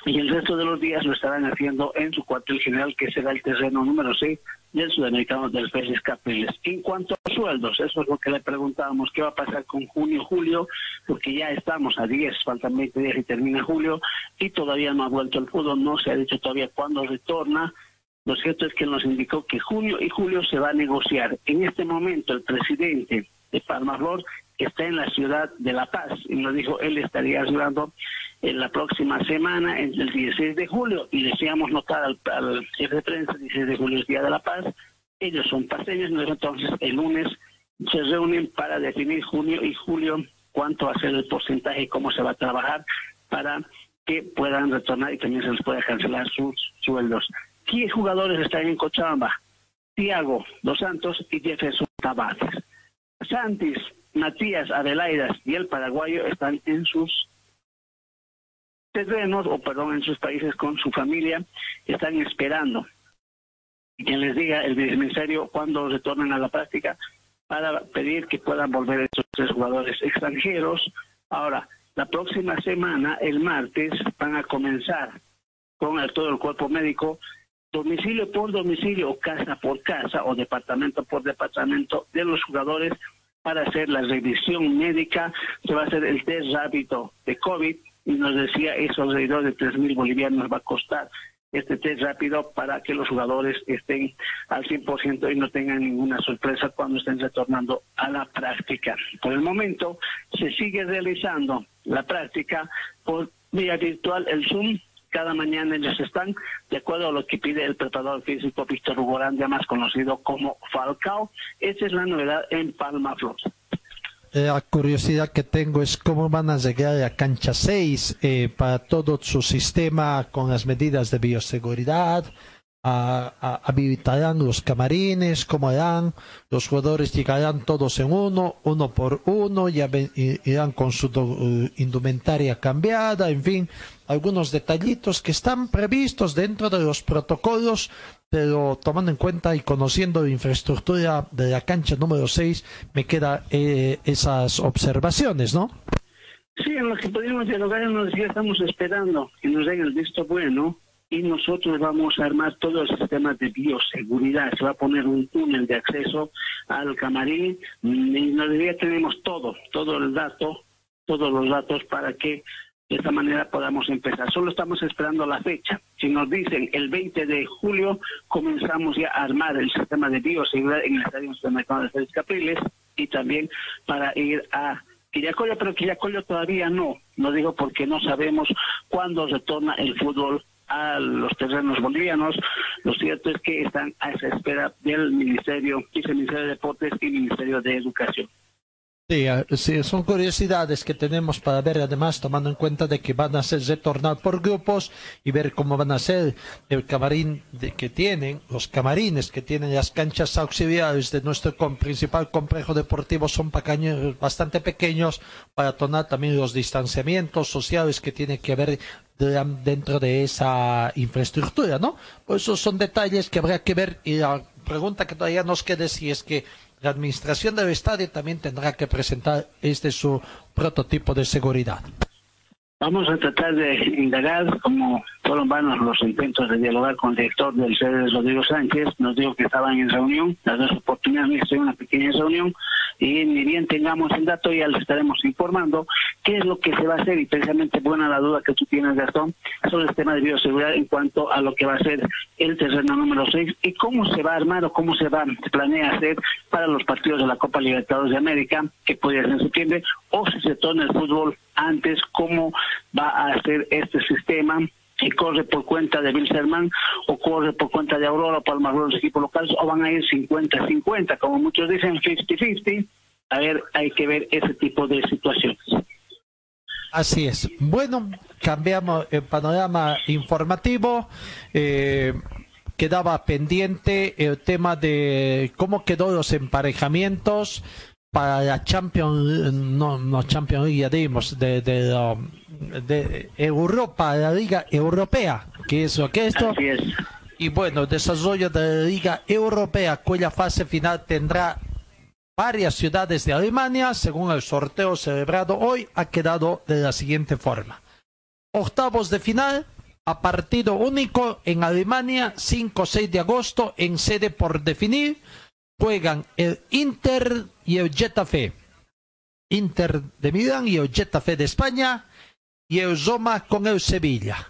y el resto de los días lo estarán haciendo en su cuartel general, que será el terreno número 6 del Sudamericano del Félix Capriles. En cuanto a sueldos, eso es lo que le preguntábamos, qué va a pasar con junio, julio, porque ya estamos a 10, faltan 20 días y termina julio, y todavía no ha vuelto el fútbol, no se ha dicho todavía cuándo retorna. Lo cierto es que nos indicó que junio y julio se va a negociar. En este momento, el presidente de Palma Flor está en la ciudad de La Paz. Y nos dijo, él estaría ayudando en la próxima semana, el 16 de julio, y decíamos notar al, jefe de prensa, el 16 de julio es Día de la Paz, ellos son paseños, entonces el lunes se reúnen para definir junio y julio cuánto va a ser el porcentaje y cómo se va a trabajar para que puedan retornar y también se les pueda cancelar sus sueldos. ¿Qué jugadores están en Cochabamba? Tiago Dos Santos y Jefferson Tavares. Santis, Matías Adelaidas y el paraguayo están en sus terrenos, o perdón, en sus países con su familia, están esperando quien les diga el ministerio cuando retornen a la práctica para pedir que puedan volver estos tres jugadores extranjeros. Ahora, la próxima semana, el martes, van a comenzar con todo el cuerpo médico, domicilio por domicilio, casa por casa o departamento por departamento de los jugadores para hacer la revisión médica. Se va a hacer el test rápido de COVID y nos decía eso alrededor de 3.000 bolivianos va a costar este test rápido para que los jugadores estén al 100% y no tengan ninguna sorpresa cuando estén retornando a la práctica. Por el momento se sigue realizando la práctica por vía virtual, el Zoom. Cada mañana ellos están de acuerdo a lo que pide el preparador físico Víctor Hugo más conocido como Falcao. Esa es la novedad en Palma Flor. La curiosidad que tengo es cómo van a llegar a cancha 6 eh, para todo su sistema con las medidas de bioseguridad, habilitarán los camarines, cómo harán, los jugadores llegarán todos en uno, uno por uno, ya irán con su eh, indumentaria cambiada, en fin, algunos detallitos que están previstos dentro de los protocolos, pero tomando en cuenta y conociendo la infraestructura de la cancha número 6, me quedan eh, esas observaciones, ¿no? Sí, en lo que podríamos dialogar nos ya estamos esperando que nos den el visto bueno y nosotros vamos a armar todo el sistema de bioseguridad. Se va a poner un túnel de acceso al camarín y ya tenemos todo, todo el dato, todos los datos para que de esta manera podamos empezar. Solo estamos esperando la fecha. Si nos dicen el 20 de julio, comenzamos ya a armar el sistema de bioseguridad en el Estadio Supermercado de Félix Capriles y también para ir a Quillacollo, pero Quillacollo todavía no. No digo porque no sabemos cuándo retorna el fútbol a los terrenos bolivianos. Lo cierto es que están a esa espera del Ministerio, Ministerio de Deportes y Ministerio de Educación. Sí, son curiosidades que tenemos para ver, además, tomando en cuenta de que van a ser retornar por grupos y ver cómo van a ser el camarín que tienen, los camarines que tienen las canchas auxiliares de nuestro principal complejo deportivo son bastante pequeños para tomar también los distanciamientos sociales que tiene que haber dentro de esa infraestructura, ¿no? Pues esos son detalles que habrá que ver y la pregunta que todavía nos quede si es que la administración del estadio también tendrá que presentar este su prototipo de seguridad. Vamos a tratar de indagar, como fueron vanos los intentos de dialogar con el director del CEDES, Rodrigo Sánchez. Nos dijo que estaban en reunión, las dos oportunidades, en una pequeña reunión, y ni bien tengamos el dato ya les estaremos informando qué es lo que se va a hacer, y precisamente buena la duda que tú tienes, Gastón, sobre el tema de bioseguridad en cuanto a lo que va a ser el terreno número 6 y cómo se va a armar o cómo se va, se planea hacer para los partidos de la Copa Libertadores de América, que puede ser en septiembre, o si se torna el fútbol antes cómo va a hacer este sistema si corre por cuenta de Bilzerman o corre por cuenta de Aurora, Palma los equipos locales, o van a ir 50-50, como muchos dicen 50-50. A ver, hay que ver ese tipo de situaciones. Así es. Bueno, cambiamos el panorama informativo. Eh, quedaba pendiente el tema de cómo quedó los emparejamientos para la Champions, no, no Champions League, ya dimos, de, de, um, de, Europa, la Liga Europea, que es lo que esto. Y bueno, desarrollo de la Liga Europea, cuya fase final tendrá varias ciudades de Alemania, según el sorteo celebrado hoy, ha quedado de la siguiente forma. Octavos de final, a partido único en Alemania, 5-6 de agosto, en sede por definir juegan el Inter y el Getafe. Inter de Milán y el Getafe de España y el Roma con el Sevilla.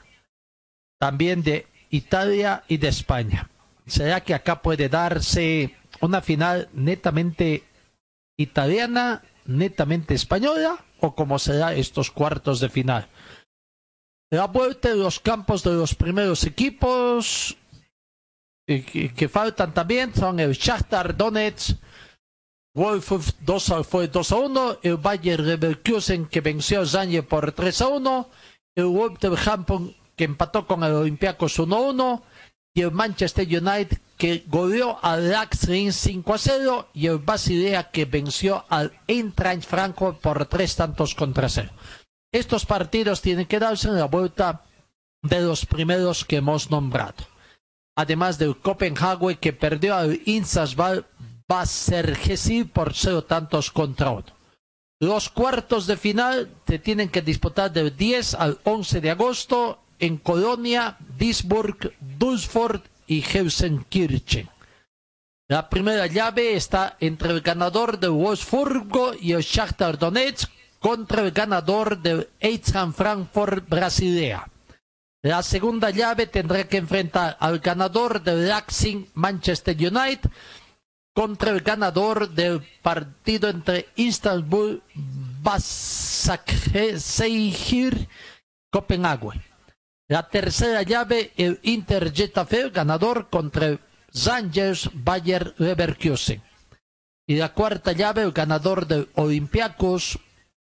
También de Italia y de España. ¿Será que acá puede darse una final netamente italiana, netamente española o cómo será estos cuartos de final? La vuelta de los campos de los primeros equipos que, faltan también son el Shakhtar Donetsk, Wolfsburg 2 a, fue 2 a 1, el Bayer Leverkusen que venció a Zanje por 3 a 1, el Wolverhampton que empató con el Olympiacos 1 a 1 y el Manchester United que goleó al Leipzig 5 a 0 y el Basilea que venció al Eintracht Frankfurt por 3 tantos contra 0. Estos partidos tienen que darse en la vuelta de los primeros que hemos nombrado. Además del Copenhague que perdió al Insarsval Bassergesi por 0 tantos contra 1. Los cuartos de final se tienen que disputar del 10 al 11 de agosto en Colonia, Duisburg, Dulsford y Helsenkirchen. La primera llave está entre el ganador de Wolfsburgo y el Shakhtar Donetsk contra el ganador del Eintracht Frankfurt Brasilea. La segunda llave tendrá que enfrentar al ganador del Leipzig Manchester United contra el ganador del partido entre Istanbul Basaksehir Copenhague. La tercera llave, el Inter Getafe, ganador contra el Bayer Leverkusen. Y la cuarta llave, el ganador del Olympiacos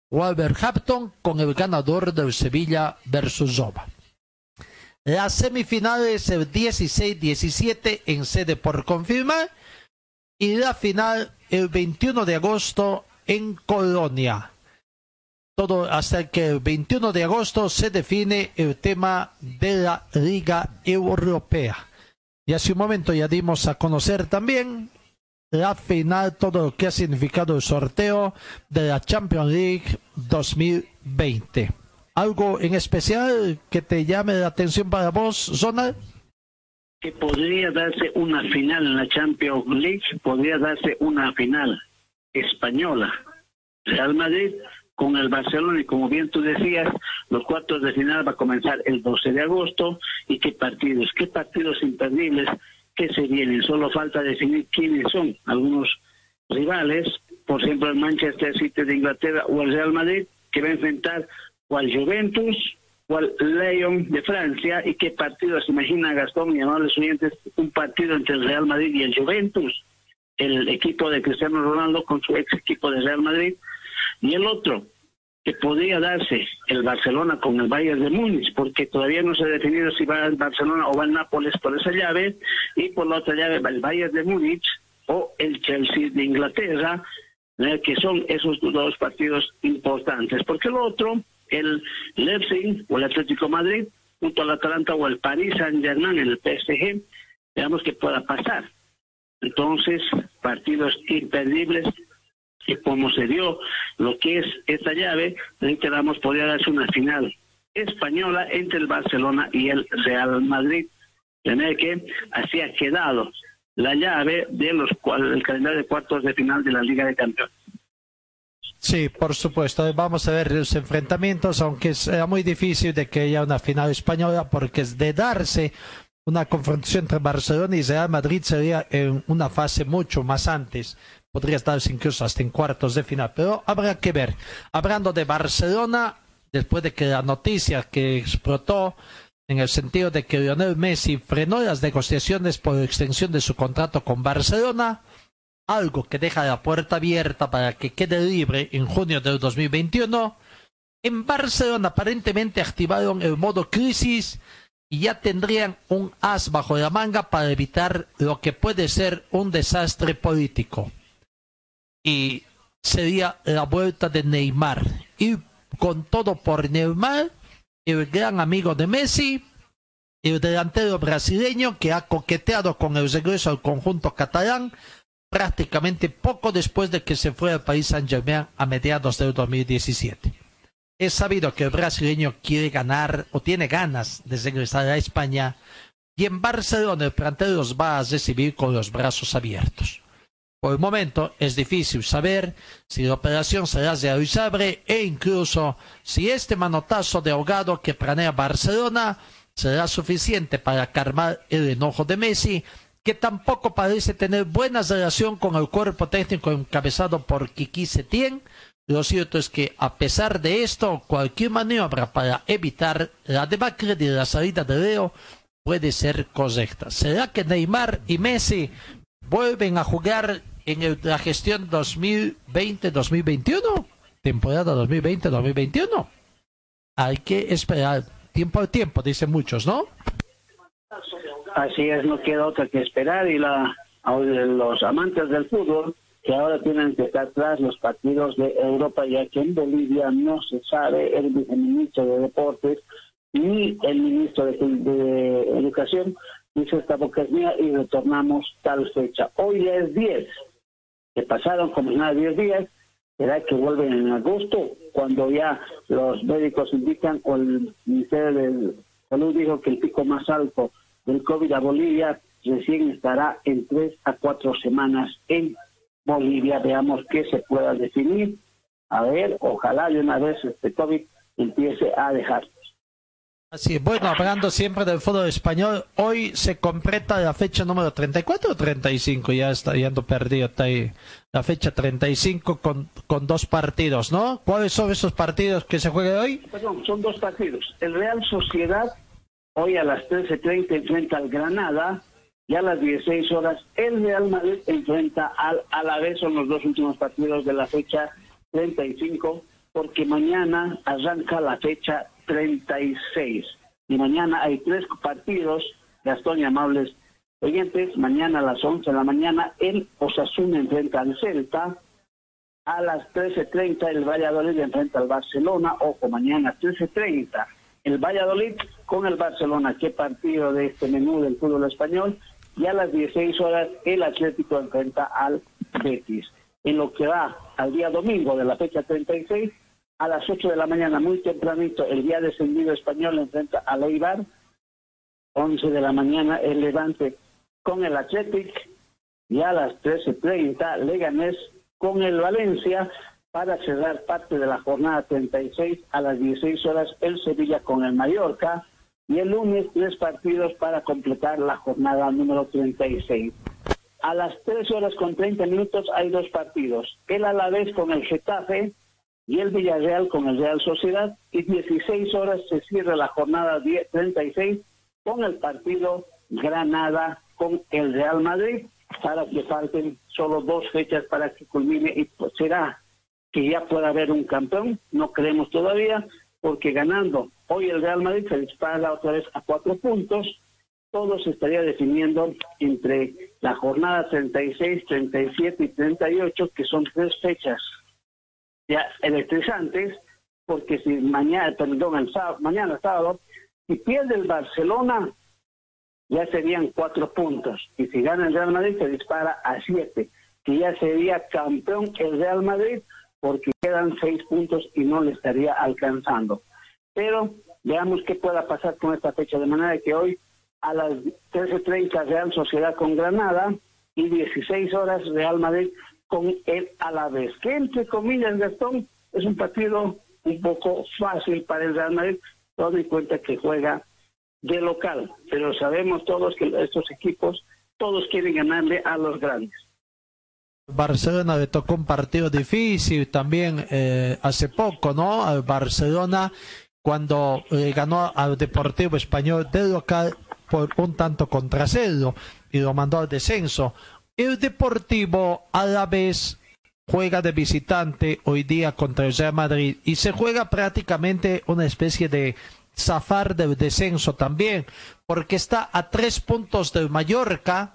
Wolverhampton con el ganador del Sevilla versus Zoba. Las semifinales el 16-17 en sede por confirmar y la final el 21 de agosto en Colonia todo hasta que el 21 de agosto se define el tema de la Liga Europea. Y hace un momento ya dimos a conocer también la final, todo lo que ha significado el sorteo de la Champions League 2020. ¿Algo en especial que te llame la atención para vos, Zona? Que podría darse una final en la Champions League, podría darse una final española. Real Madrid con el Barcelona y como bien tú decías, los cuartos de final va a comenzar el 12 de agosto y qué partidos, qué partidos imperdibles que se vienen. Solo falta definir quiénes son algunos rivales, por ejemplo el Manchester City de Inglaterra o el Real Madrid, que va a enfrentar o al Juventus o al Lyon de Francia y qué partidos, imagina Gastón y amables oyentes, un partido entre el Real Madrid y el Juventus, el equipo de Cristiano Ronaldo con su ex equipo de Real Madrid y el otro, que podría darse el Barcelona con el Bayern de Múnich, porque todavía no se ha definido si va el Barcelona o va el Nápoles por esa llave, y por la otra llave va el Bayern de Múnich o el Chelsea de Inglaterra, que son esos dos partidos importantes. Porque el otro, el Leipzig o el Atlético Madrid, junto al Atalanta o el Paris Saint-Germain en el PSG, veamos que pueda pasar. Entonces, partidos imperdibles y como se dio lo que es esta llave, reiteramos, podría darse una final española entre el Barcelona y el Real Madrid. Tener que así ha quedado la llave de los calendario de cuartos de final de la Liga de Campeones. Sí, por supuesto. Vamos a ver los enfrentamientos, aunque sea muy difícil de que haya una final española, porque es de darse una confrontación entre Barcelona y Real Madrid sería en una fase mucho más antes podría estarse incluso hasta en cuartos de final, pero habrá que ver. Hablando de Barcelona, después de que la noticia que explotó en el sentido de que Lionel Messi frenó las negociaciones por extensión de su contrato con Barcelona, algo que deja la puerta abierta para que quede libre en junio del 2021, en Barcelona aparentemente activaron el modo crisis y ya tendrían un as bajo la manga para evitar lo que puede ser un desastre político y sería la vuelta de Neymar. Y con todo por Neymar, el gran amigo de Messi, el delantero brasileño que ha coqueteado con el regreso al conjunto catalán prácticamente poco después de que se fue al país Saint-Germain a mediados del 2017. Es sabido que el brasileño quiere ganar o tiene ganas de regresar a España y en Barcelona el plantel los va a recibir con los brazos abiertos. Por el momento es difícil saber si la operación será realizable e incluso si este manotazo de ahogado que planea Barcelona será suficiente para calmar el enojo de Messi, que tampoco parece tener buena relación con el cuerpo técnico encabezado por Kiki Setién. Lo cierto es que, a pesar de esto, cualquier maniobra para evitar la debacle de la salida de Leo puede ser correcta. ¿Será que Neymar y Messi vuelven a jugar en la gestión 2020-2021, temporada 2020-2021. Hay que esperar tiempo al tiempo, dicen muchos, ¿no? Así es, no queda otra que esperar y la, los amantes del fútbol que ahora tienen que estar tras los partidos de Europa, ya que en Bolivia no se sabe el viceministro de Deportes ni el ministro de, Educación dice esta boca es mía y retornamos tal fecha. Hoy ya es 10, que pasaron como nada 10 días, será que vuelven en agosto, cuando ya los médicos indican o el Ministerio de Salud dijo que el pico más alto del COVID a Bolivia recién estará en tres a cuatro semanas en Bolivia. Veamos qué se pueda definir. A ver, ojalá de una vez este COVID empiece a dejar. Así bueno, hablando siempre del fútbol español, hoy se completa la fecha número 34 o 35, ya está yendo perdido, está ahí. La fecha 35 con, con dos partidos, ¿no? ¿Cuáles son esos partidos que se juegan hoy? Perdón, son dos partidos. El Real Sociedad, hoy a las 13.30 enfrenta al Granada, y a las 16 horas el Real Madrid enfrenta al Alavés, son los dos últimos partidos de la fecha 35, porque mañana arranca la fecha 36. Y mañana hay tres partidos, Gastón y amables oyentes, mañana a las 11 de la mañana el Osasuna enfrenta al Celta, a las 13.30 el Valladolid enfrenta al Barcelona, ojo, mañana 13.30 el Valladolid con el Barcelona, qué partido de este menú del fútbol español, y a las 16 horas el Atlético enfrenta al Betis. En lo que va al día domingo de la fecha 36, a las 8 de la mañana, muy tempranito, el día descendido español enfrenta al Eibar. 11 de la mañana, el Levante con el Athletic. Y a las 13.30, Leganés con el Valencia para cerrar parte de la jornada 36 a las 16 horas el Sevilla con el Mallorca y el lunes tres partidos para completar la jornada número 36. A las 3 horas con 30 minutos hay dos partidos, el Alavés con el Getafe y el Villarreal con el Real Sociedad y 16 horas se cierra la jornada 36 con el partido Granada con el Real Madrid para que falten solo dos fechas para que culmine y pues será que ya pueda haber un campeón, no creemos todavía, porque ganando hoy el Real Madrid se dispara otra vez a cuatro puntos, todo se estaría definiendo entre la jornada 36, 37 y 38, que son tres fechas ya electrizantes, porque si mañana, perdón, el sábado, mañana sábado, si pierde el Barcelona, ya serían cuatro puntos. Y si gana el Real Madrid, se dispara a siete, que ya sería campeón el Real Madrid, porque quedan seis puntos y no le estaría alcanzando. Pero veamos qué pueda pasar con esta fecha, de manera que hoy a las 13.30 Real Sociedad con Granada y 16 horas Real Madrid con el Alavés, que entre comillas, Gastón, es un partido un poco fácil para el Real Madrid, todo en cuenta que juega de local, pero sabemos todos que estos equipos, todos quieren ganarle a los grandes. Barcelona le tocó un partido difícil también eh, hace poco, ¿no? Al Barcelona cuando eh, ganó al Deportivo Español de local por un tanto contra y lo mandó al descenso. El Deportivo a la vez juega de visitante hoy día contra el Real Madrid y se juega prácticamente una especie de zafar del descenso también, porque está a tres puntos del Mallorca,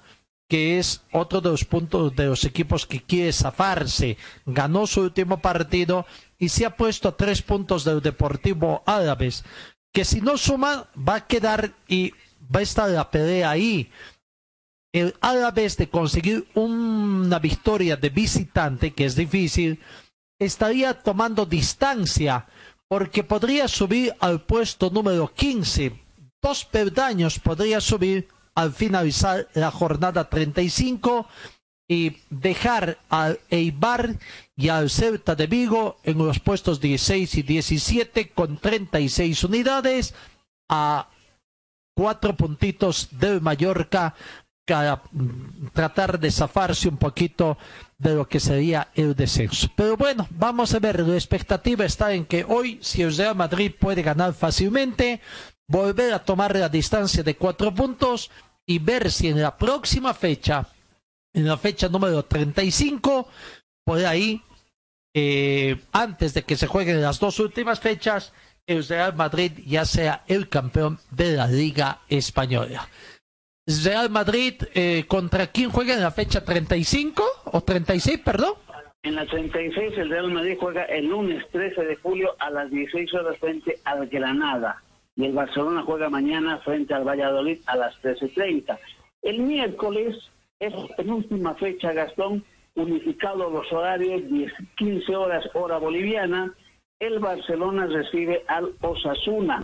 que es otro de los puntos de los equipos que quiere zafarse. Ganó su último partido y se ha puesto tres puntos del Deportivo Árabes, que si no suma va a quedar y va a estar la pelea ahí el vez de conseguir una victoria de visitante, que es difícil, estaría tomando distancia porque podría subir al puesto número 15. Dos peldaños podría subir al finalizar la jornada 35 y dejar al Eibar y al Celta de Vigo en los puestos 16 y 17 con 36 unidades a cuatro puntitos del Mallorca para tratar de zafarse un poquito de lo que sería el descenso. Pero bueno, vamos a ver, la expectativa está en que hoy, si el Real Madrid puede ganar fácilmente, volver a tomar la distancia de cuatro puntos y ver si en la próxima fecha en la fecha número 35. Por ahí, eh, antes de que se jueguen las dos últimas fechas, el Real Madrid ya sea el campeón de la Liga Española. Real Madrid, eh, ¿contra quién juega en la fecha 35 o 36, perdón? En la 36 el Real Madrid juega el lunes 13 de julio a las 16 horas frente al Granada y el Barcelona juega mañana frente al Valladolid a las 13.30. El miércoles es la penúltima fecha, Gastón, unificado los horarios, 10, 15 horas hora boliviana, el Barcelona recibe al Osasuna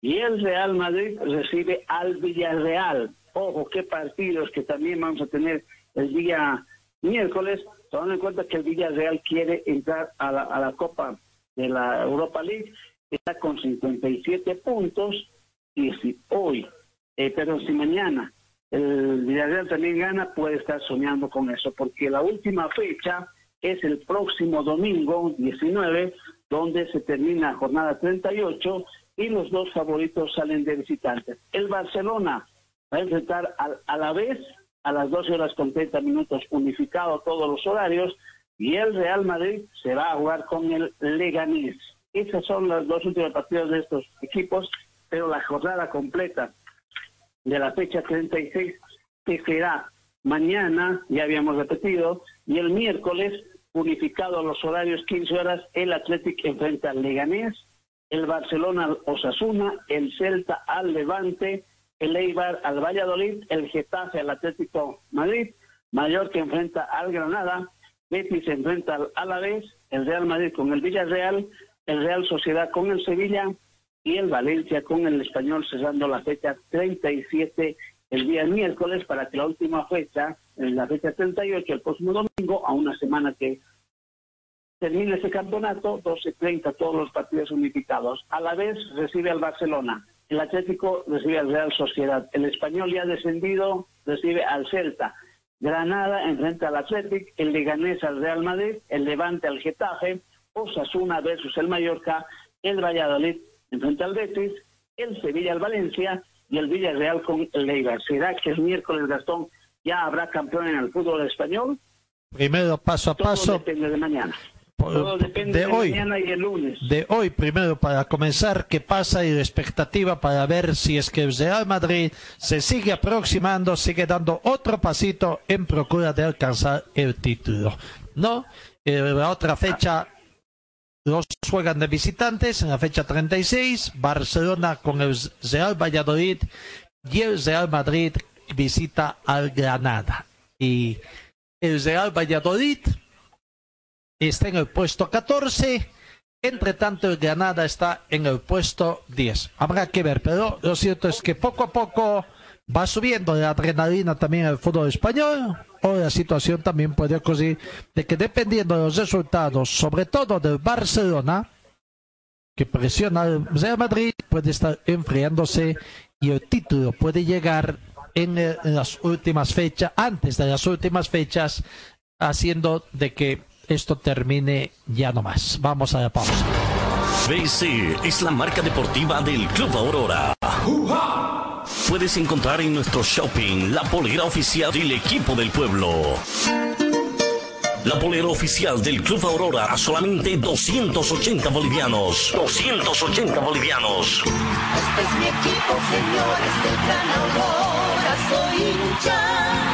y el Real Madrid recibe al Villarreal. Ojo, qué partidos que también vamos a tener el día miércoles, tomando en cuenta que el Villarreal quiere entrar a la Copa de la Europa League, está con 57 puntos y si hoy, eh, pero si mañana el Villarreal también gana, puede estar soñando con eso, porque la última fecha es el próximo domingo 19, donde se termina jornada 38 y los dos favoritos salen de visitantes. El Barcelona va a enfrentar a, la vez a las 12 horas con 30 minutos, unificado todos los horarios, y el Real Madrid se va a jugar con el Leganés. Esas son las dos últimas partidas de estos equipos, pero la jornada completa de la fecha 36 que será mañana, ya habíamos repetido, y el miércoles, unificado los horarios 15 horas, el Athletic enfrenta al Leganés, el Barcelona al Osasuna, el Celta al Levante, el Eibar al Valladolid, el Getafe al Atlético Madrid, Mallorca enfrenta al Granada, Betis enfrenta al Alavés, el Real Madrid con el Villarreal, el Real Sociedad con el Sevilla y el Valencia con el Español cerrando la fecha 37 el día miércoles para que la última fecha, en la fecha 38, el próximo domingo, a una semana que termine ese campeonato, 12-30 todos los partidos unificados. A la vez recibe al Barcelona, el Atlético recibe al Real Sociedad, el Español ya descendido recibe al Celta, Granada enfrenta al Atlético, el Leganés al Real Madrid, el Levante al Getafe, Osasuna versus el Mallorca, el Valladolid enfrenta al Betis, el Sevilla al Valencia y el Villarreal con el Eibar. ¿Será que el miércoles Gastón ya habrá campeón en el fútbol español? Primero paso a paso. depende de mañana. Todo depende de, hoy, mañana y el lunes. De hoy, primero, para comenzar, qué pasa y la expectativa para ver si es que el Real Madrid se sigue aproximando, sigue dando otro pasito en procura de alcanzar el título. ¿No? Eh, la otra fecha los juegan de visitantes en la fecha 36, Barcelona con el Real Valladolid y el Real Madrid visita al Granada. Y el Real Valladolid está en el puesto 14, entre tanto el Granada está en el puesto 10. Habrá que ver, pero lo cierto es que poco a poco va subiendo la adrenalina también al fútbol español o la situación también puede ocurrir de que dependiendo de los resultados, sobre todo del Barcelona, que presiona al Real Madrid, puede estar enfriándose y el título puede llegar en, en las últimas fechas, antes de las últimas fechas, haciendo de que esto termine ya no más. Vamos a la pausa. BC es la marca deportiva del Club Aurora. Puedes encontrar en nuestro shopping la polera oficial del equipo del pueblo. La polera oficial del Club Aurora a solamente 280 bolivianos. 280 bolivianos. Este es mi equipo, señores del Gran Aurora, soy.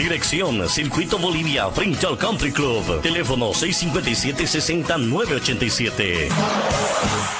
Dirección Circuito Bolivia frente al Country Club. Teléfono 657-6987.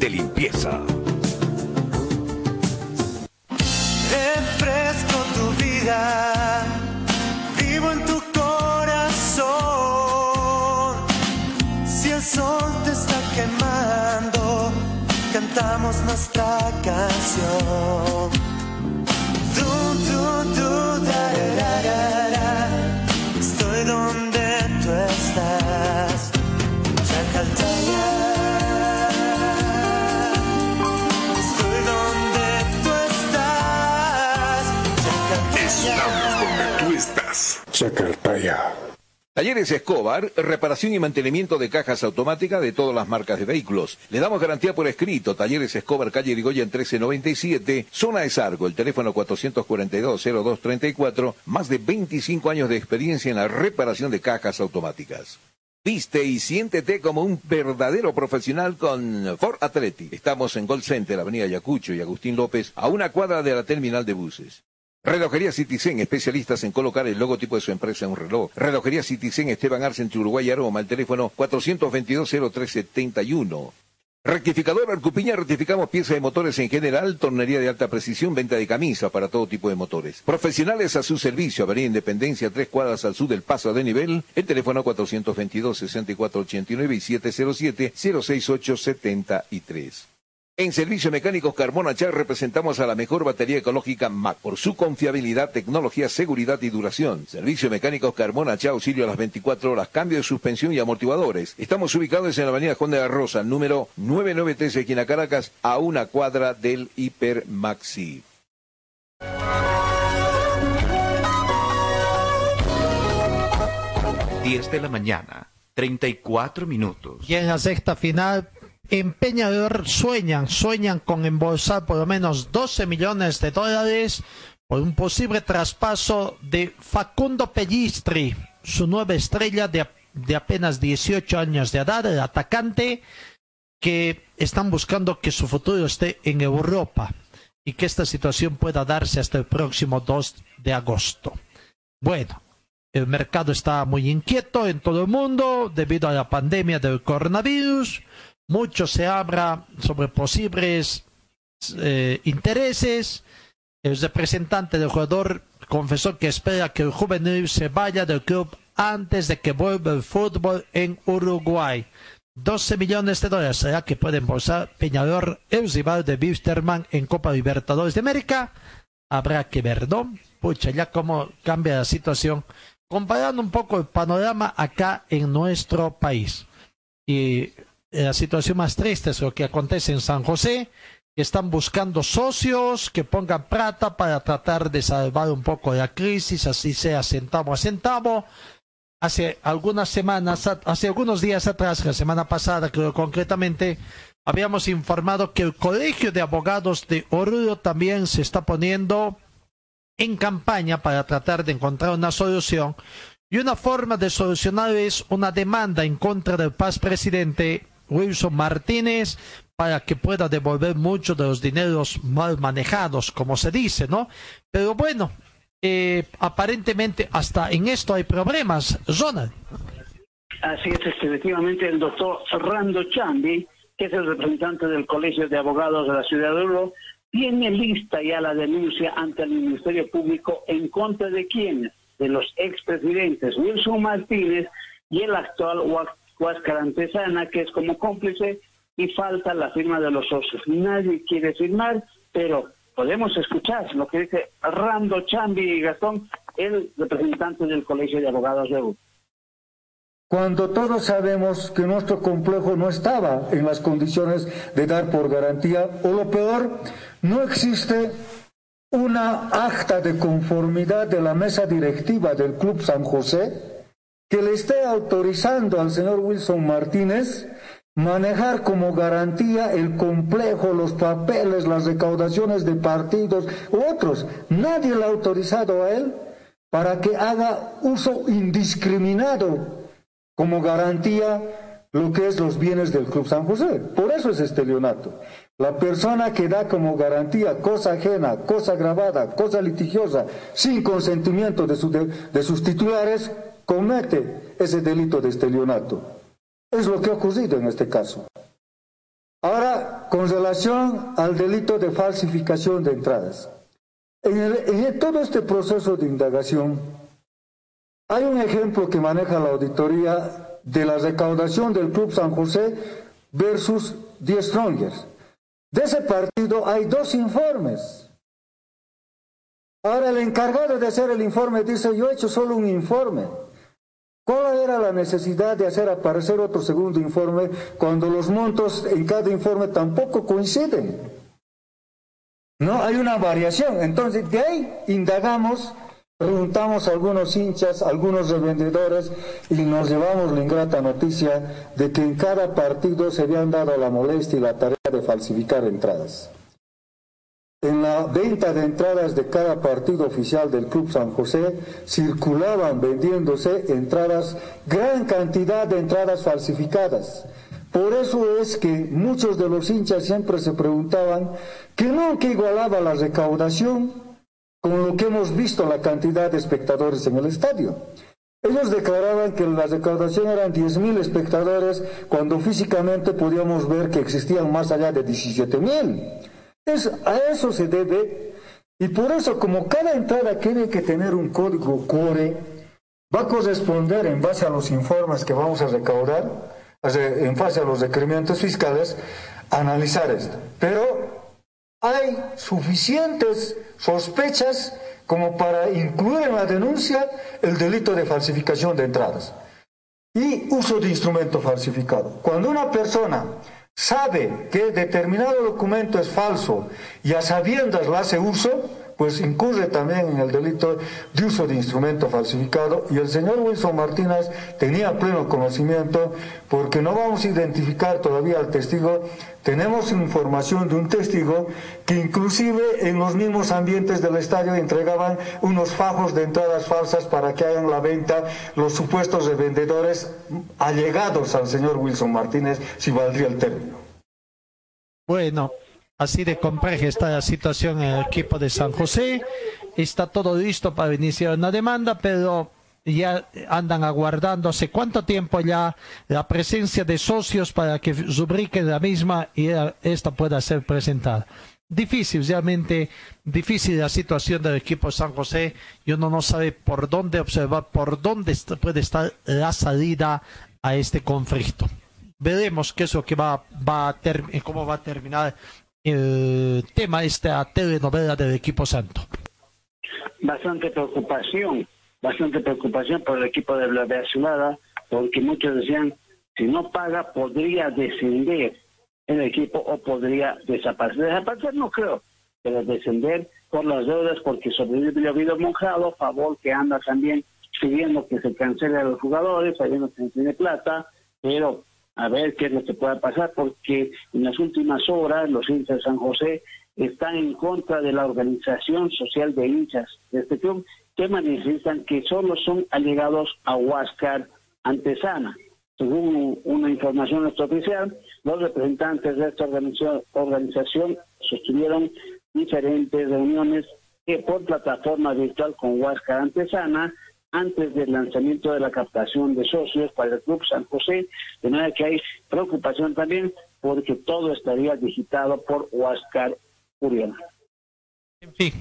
de limpieza! Refresco tu vida, vivo en tu corazón. Si el sol te está quemando, cantamos nuestra canción. Du, du, du, Talleres Escobar, reparación y mantenimiento de cajas automáticas de todas las marcas de vehículos. Le damos garantía por escrito. Talleres Escobar, calle Irigoyen 1397, zona de Sargo, el teléfono 442-0234, más de 25 años de experiencia en la reparación de cajas automáticas. Viste y siéntete como un verdadero profesional con Ford Atleti. Estamos en Gold Center, Avenida Yacucho y Agustín López, a una cuadra de la terminal de buses. Relojería Citizen, especialistas en colocar el logotipo de su empresa en un reloj. Relojería Citizen, Esteban Arce, entre Uruguay Aroma, el teléfono 422-0371. Rectificador Arcupiña, rectificamos piezas de motores en general, tornería de alta precisión, venta de camisa para todo tipo de motores. Profesionales a su servicio, Avenida Independencia, tres cuadras al sur del paso de nivel, el teléfono 422-6489 y 707-06873. En Servicio Mecánicos Carmona Char representamos a la mejor batería ecológica MAC por su confiabilidad, tecnología, seguridad y duración. Servicio Mecánicos Carmona Char auxilio a las 24 horas, cambio de suspensión y amortiguadores. Estamos ubicados en la avenida Juan de la Rosa, número 993, esquina Caracas, a una cuadra del Hiper Maxi. Diez de la mañana, 34 minutos. Y en la sexta final, en Peñador sueñan, sueñan con embolsar por lo menos 12 millones de dólares por un posible traspaso de Facundo Pellistri, su nueva estrella de, de apenas 18 años de edad, el atacante, que están buscando que su futuro esté en Europa y que esta situación pueda darse hasta el próximo 2 de agosto. Bueno, el mercado está muy inquieto en todo el mundo debido a la pandemia del coronavirus. Mucho se habla sobre posibles eh, intereses. El representante del jugador confesó que espera que el juvenil se vaya del club antes de que vuelva el fútbol en Uruguay. 12 millones de dólares será que puede embolsar Peñador, el rival de Wisterman en Copa Libertadores de América. Habrá que ver, ¿no? Pucha, ya cómo cambia la situación. Comparando un poco el panorama acá en nuestro país. Y la situación más triste es lo que acontece en San José, que están buscando socios que pongan plata para tratar de salvar un poco la crisis, así sea centavo a centavo. Hace algunas semanas, hace algunos días atrás, la semana pasada creo concretamente, habíamos informado que el Colegio de Abogados de Oruro también se está poniendo en campaña para tratar de encontrar una solución. Y una forma de solucionar es una demanda en contra del paz presidente Wilson Martínez para que pueda devolver muchos de los dineros mal manejados, como se dice, ¿no? Pero bueno, eh, aparentemente hasta en esto hay problemas, Ronald. Así es, efectivamente, el doctor Rando Chambi, que es el representante del Colegio de Abogados de la Ciudad de Oro, tiene lista ya la denuncia ante el Ministerio Público en contra de quienes, de los expresidentes Wilson Martínez y el actual Huáscar Antesana, que es como cómplice, y falta la firma de los socios. Nadie quiere firmar, pero podemos escuchar lo que dice Rando Chambi y Gastón, el representante del Colegio de Abogados de Oro cuando todos sabemos que nuestro complejo no estaba en las condiciones de dar por garantía, o lo peor, no existe una acta de conformidad de la mesa directiva del Club San José que le esté autorizando al señor Wilson Martínez manejar como garantía el complejo, los papeles, las recaudaciones de partidos u otros. Nadie le ha autorizado a él para que haga uso indiscriminado como garantía lo que es los bienes del Club San José. Por eso es este leonato. La persona que da como garantía cosa ajena, cosa grabada, cosa litigiosa, sin consentimiento de, de sus titulares, comete ese delito de estelionato. Es lo que ha ocurrido en este caso. Ahora, con relación al delito de falsificación de entradas. En, en todo este proceso de indagación, hay un ejemplo que maneja la auditoría de la recaudación del Club San José versus Die Strongers. De ese partido hay dos informes. Ahora el encargado de hacer el informe dice, yo he hecho solo un informe. ¿Cuál era la necesidad de hacer aparecer otro segundo informe cuando los montos en cada informe tampoco coinciden? No, hay una variación. Entonces, de ahí indagamos Preguntamos a algunos hinchas, a algunos revendedores y nos llevamos la ingrata noticia de que en cada partido se habían dado la molestia y la tarea de falsificar entradas. En la venta de entradas de cada partido oficial del Club San José circulaban vendiéndose entradas, gran cantidad de entradas falsificadas. Por eso es que muchos de los hinchas siempre se preguntaban que nunca igualaba la recaudación con lo que hemos visto la cantidad de espectadores en el estadio. Ellos declaraban que la recaudación eran 10.000 espectadores cuando físicamente podíamos ver que existían más allá de 17.000. A eso se debe, y por eso como cada entrada tiene que tener un código core, va a corresponder en base a los informes que vamos a recaudar, en base a los requerimientos fiscales, analizar esto. Pero hay suficientes sospechas como para incluir en la denuncia el delito de falsificación de entradas y uso de instrumento falsificado. Cuando una persona sabe que determinado documento es falso y a sabiendas lo hace uso, pues incurre también en el delito de uso de instrumento falsificado y el señor Wilson Martínez tenía pleno conocimiento porque no vamos a identificar todavía al testigo, tenemos información de un testigo que inclusive en los mismos ambientes del estadio entregaban unos fajos de entradas falsas para que hagan la venta los supuestos revendedores allegados al señor Wilson Martínez, si valdría el término. Bueno, Así de compleja está la situación en el equipo de San José. Está todo listo para iniciar una demanda, pero ya andan aguardándose cuánto tiempo ya la presencia de socios para que rubriquen la misma y esta pueda ser presentada. Difícil, realmente difícil la situación del equipo San José y uno no sabe por dónde observar, por dónde puede estar la salida a este conflicto. Veremos qué es lo que va, va a cómo va a terminar el tema, esta telenovela del equipo santo? Bastante preocupación, bastante preocupación por el equipo de la Azulada, porque muchos decían, si no paga, podría descender el equipo o podría desaparecer. Desaparecer no creo, pero descender por las deudas, porque sobrevive habido Monjado, favor que anda también pidiendo que se cancele a los jugadores, sabiendo que no tiene plata, pero a ver qué es lo que pueda pasar, porque en las últimas horas los hinchas de San José están en contra de la organización social de hinchas de este club, que manifiestan que solo son allegados a Huáscar Antesana. Según una información extraoficial, los representantes de esta organización, sostuvieron diferentes reuniones por plataforma virtual con Huáscar Antesana antes del lanzamiento de la captación de socios para el Club San José, de manera que hay preocupación también porque todo estaría digitado por Huáscar Uriel. En fin,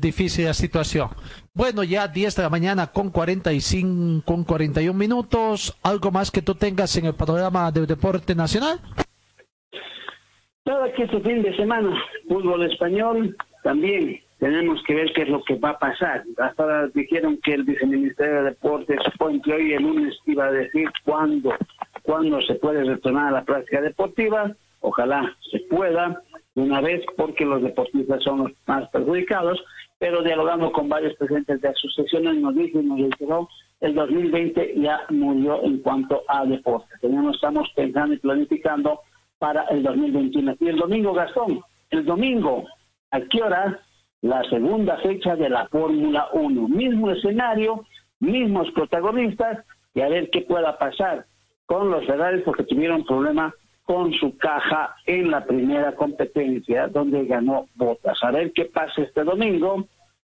difícil la situación. Bueno, ya 10 de la mañana con 45, con 41 minutos. ¿Algo más que tú tengas en el panorama del deporte nacional? Nada que este fin de semana, fútbol español, también tenemos que ver qué es lo que va a pasar. Hasta ahora dijeron que el viceministerio de Deportes supone hoy el lunes iba a decir cuándo, cuándo se puede retornar a la práctica deportiva. Ojalá se pueda de una vez porque los deportistas son los más perjudicados, pero dialogando con varios presidentes de asociaciones nos y nos dijeron el 2020 ya murió en cuanto a deporte. Tenemos, estamos pensando y planificando para el 2021. Y el domingo, Gastón, el domingo, ¿a qué hora? La segunda fecha de la Fórmula 1. Mismo escenario, mismos protagonistas, y a ver qué pueda pasar con los Ferrari porque tuvieron problema con su caja en la primera competencia donde ganó Botas. A ver qué pasa este domingo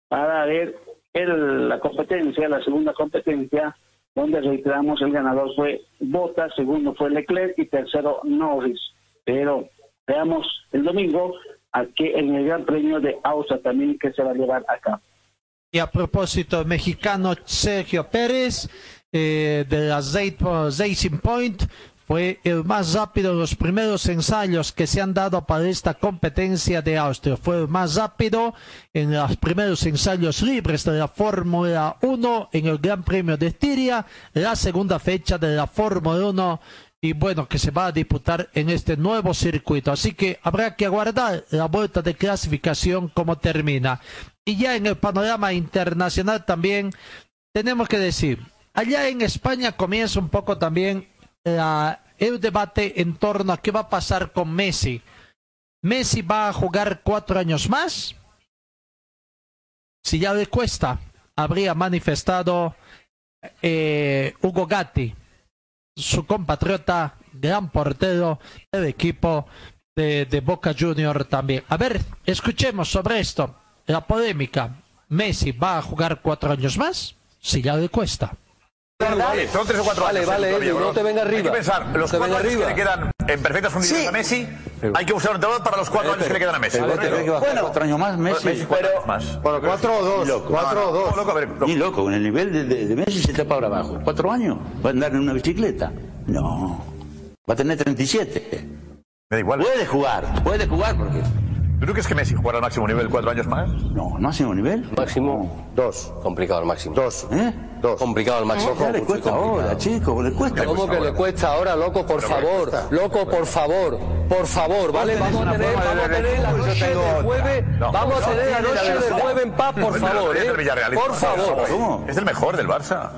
para ver el, la competencia, la segunda competencia, donde reiteramos el ganador fue Botas, segundo fue Leclerc y tercero Norris. Pero veamos el domingo a que en el Gran Premio de Austria también que se va a llevar acá. Y a propósito, mexicano Sergio Pérez eh, de la Racing Point fue el más rápido en los primeros ensayos que se han dado para esta competencia de Austria. Fue el más rápido en los primeros ensayos libres de la Fórmula 1 en el Gran Premio de Estiria, la segunda fecha de la Fórmula 1 y bueno, que se va a disputar en este nuevo circuito. Así que habrá que aguardar la vuelta de clasificación como termina. Y ya en el panorama internacional también tenemos que decir, allá en España comienza un poco también el debate en torno a qué va a pasar con Messi. ¿Messi va a jugar cuatro años más? Si ya le cuesta, habría manifestado eh, Hugo Gatti, su compatriota, gran portero del equipo de, de Boca Junior también. A ver, escuchemos sobre esto, la polémica. ¿Messi va a jugar cuatro años más? Si ya le cuesta. Vale, son tres o cuatro vale, años. Vale, todavía, no te venga arriba. Hay que pensar, los no cuatro años arriba. que le quedan en perfectas condiciones Sí. a Messi, hay que usar un entrenador para los cuatro años que le quedan a Messi. pero ¿correcto? ¿crees que va a jugar cuatro años más Messi? cuatro años más. Bueno, cuatro o dos, loco. cuatro No, o dos. loco, a ver, Ni loco, con el nivel de, de- de Messi se está para abajo. ¿Cuatro años? ¿Va a andar en una bicicleta? No. Va a tener 37. Me da igual. Puede jugar, puede jugar porque... ¿Tú crees que Messi jugará al máximo nivel cuatro años más? No, máximo nivel. Máximo. Dos. Complicado al máximo. Dos. ¿Eh? Dos. Complicado al máximo. Ya le cuesta ahora, chico, le cuesta. ¿Cómo que le cuesta ahora, loco? Por favor, loco, por favor, por favor, ¿vale? Vamos a tener, vamos a tener la noche del jueves, vamos a tener la noche del jueves en paz, por favor, ¿eh? Por favor. ¿Cómo? Es el mejor del Barça.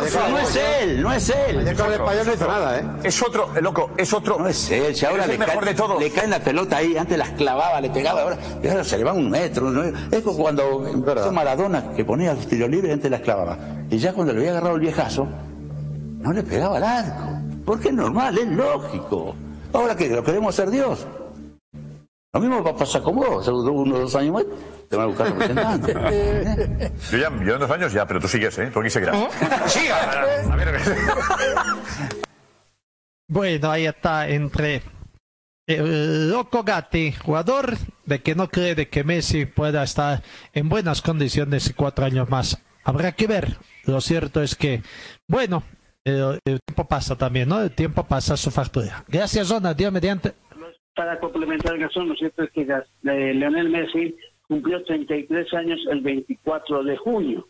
Por favor. no es él, no es él. El Español no hizo nada, ¿eh? Es otro, eh, loco, es otro. No es él, si ahora Es le, el mejor cae- de todos. le caen la pelota ahí, antes las clavaba, le pegaba, ahora, se le va un metro. Es como cuando Maradona, que ponía los tiros libres y antes las clavaba. Y ya cuando le había agarrado el viejazo, no le pegaba al arco. Porque es normal, es lógico. Ahora que lo queremos ser Dios. Lo mismo va a pasar con vos, uno o dos años más, te van a buscar representante. Yo ya, yo en dos años ya, pero tú sigues, ¿eh? Tú aquí seguirás. ¡Siga! A ver, Bueno, ahí está entre el loco Gatti, jugador de que no cree de que Messi pueda estar en buenas condiciones y cuatro años más. Habrá que ver. Lo cierto es que, bueno, el, el tiempo pasa también, ¿no? El tiempo pasa su factura. Gracias, Zona. Dios mediante. Para complementar, Gastón, lo cierto es que eh, Leonel Messi cumplió 33 años el 24 de junio.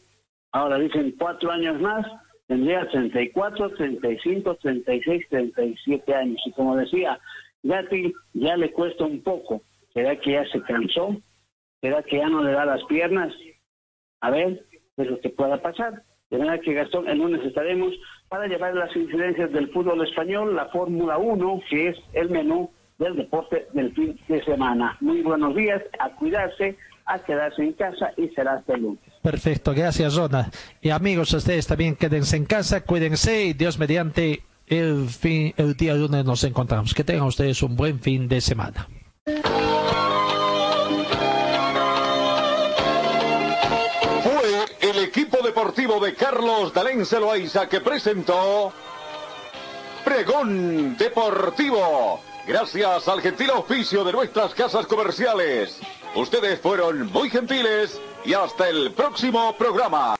Ahora dicen cuatro años más, tendría 34, 35, 36, 37 años. Y como decía, Gatti ya le cuesta un poco. ¿Será que ya se cansó? ¿Será que ya no le da las piernas? A ver, de lo que pueda pasar. De manera que Gastón, el lunes estaremos para llevar las incidencias del fútbol español, la Fórmula 1, que es el menú del deporte del fin de semana. Muy buenos días, a cuidarse, a quedarse en casa y será hasta el lunes. Perfecto, gracias, Zona. Y amigos, ustedes también quédense en casa, cuídense y Dios mediante el, fin, el día lunes nos encontramos. Que tengan ustedes un buen fin de semana. De Carlos Dalén Celoaiza que presentó Pregón Deportivo. Gracias al gentil oficio de nuestras casas comerciales. Ustedes fueron muy gentiles y hasta el próximo programa.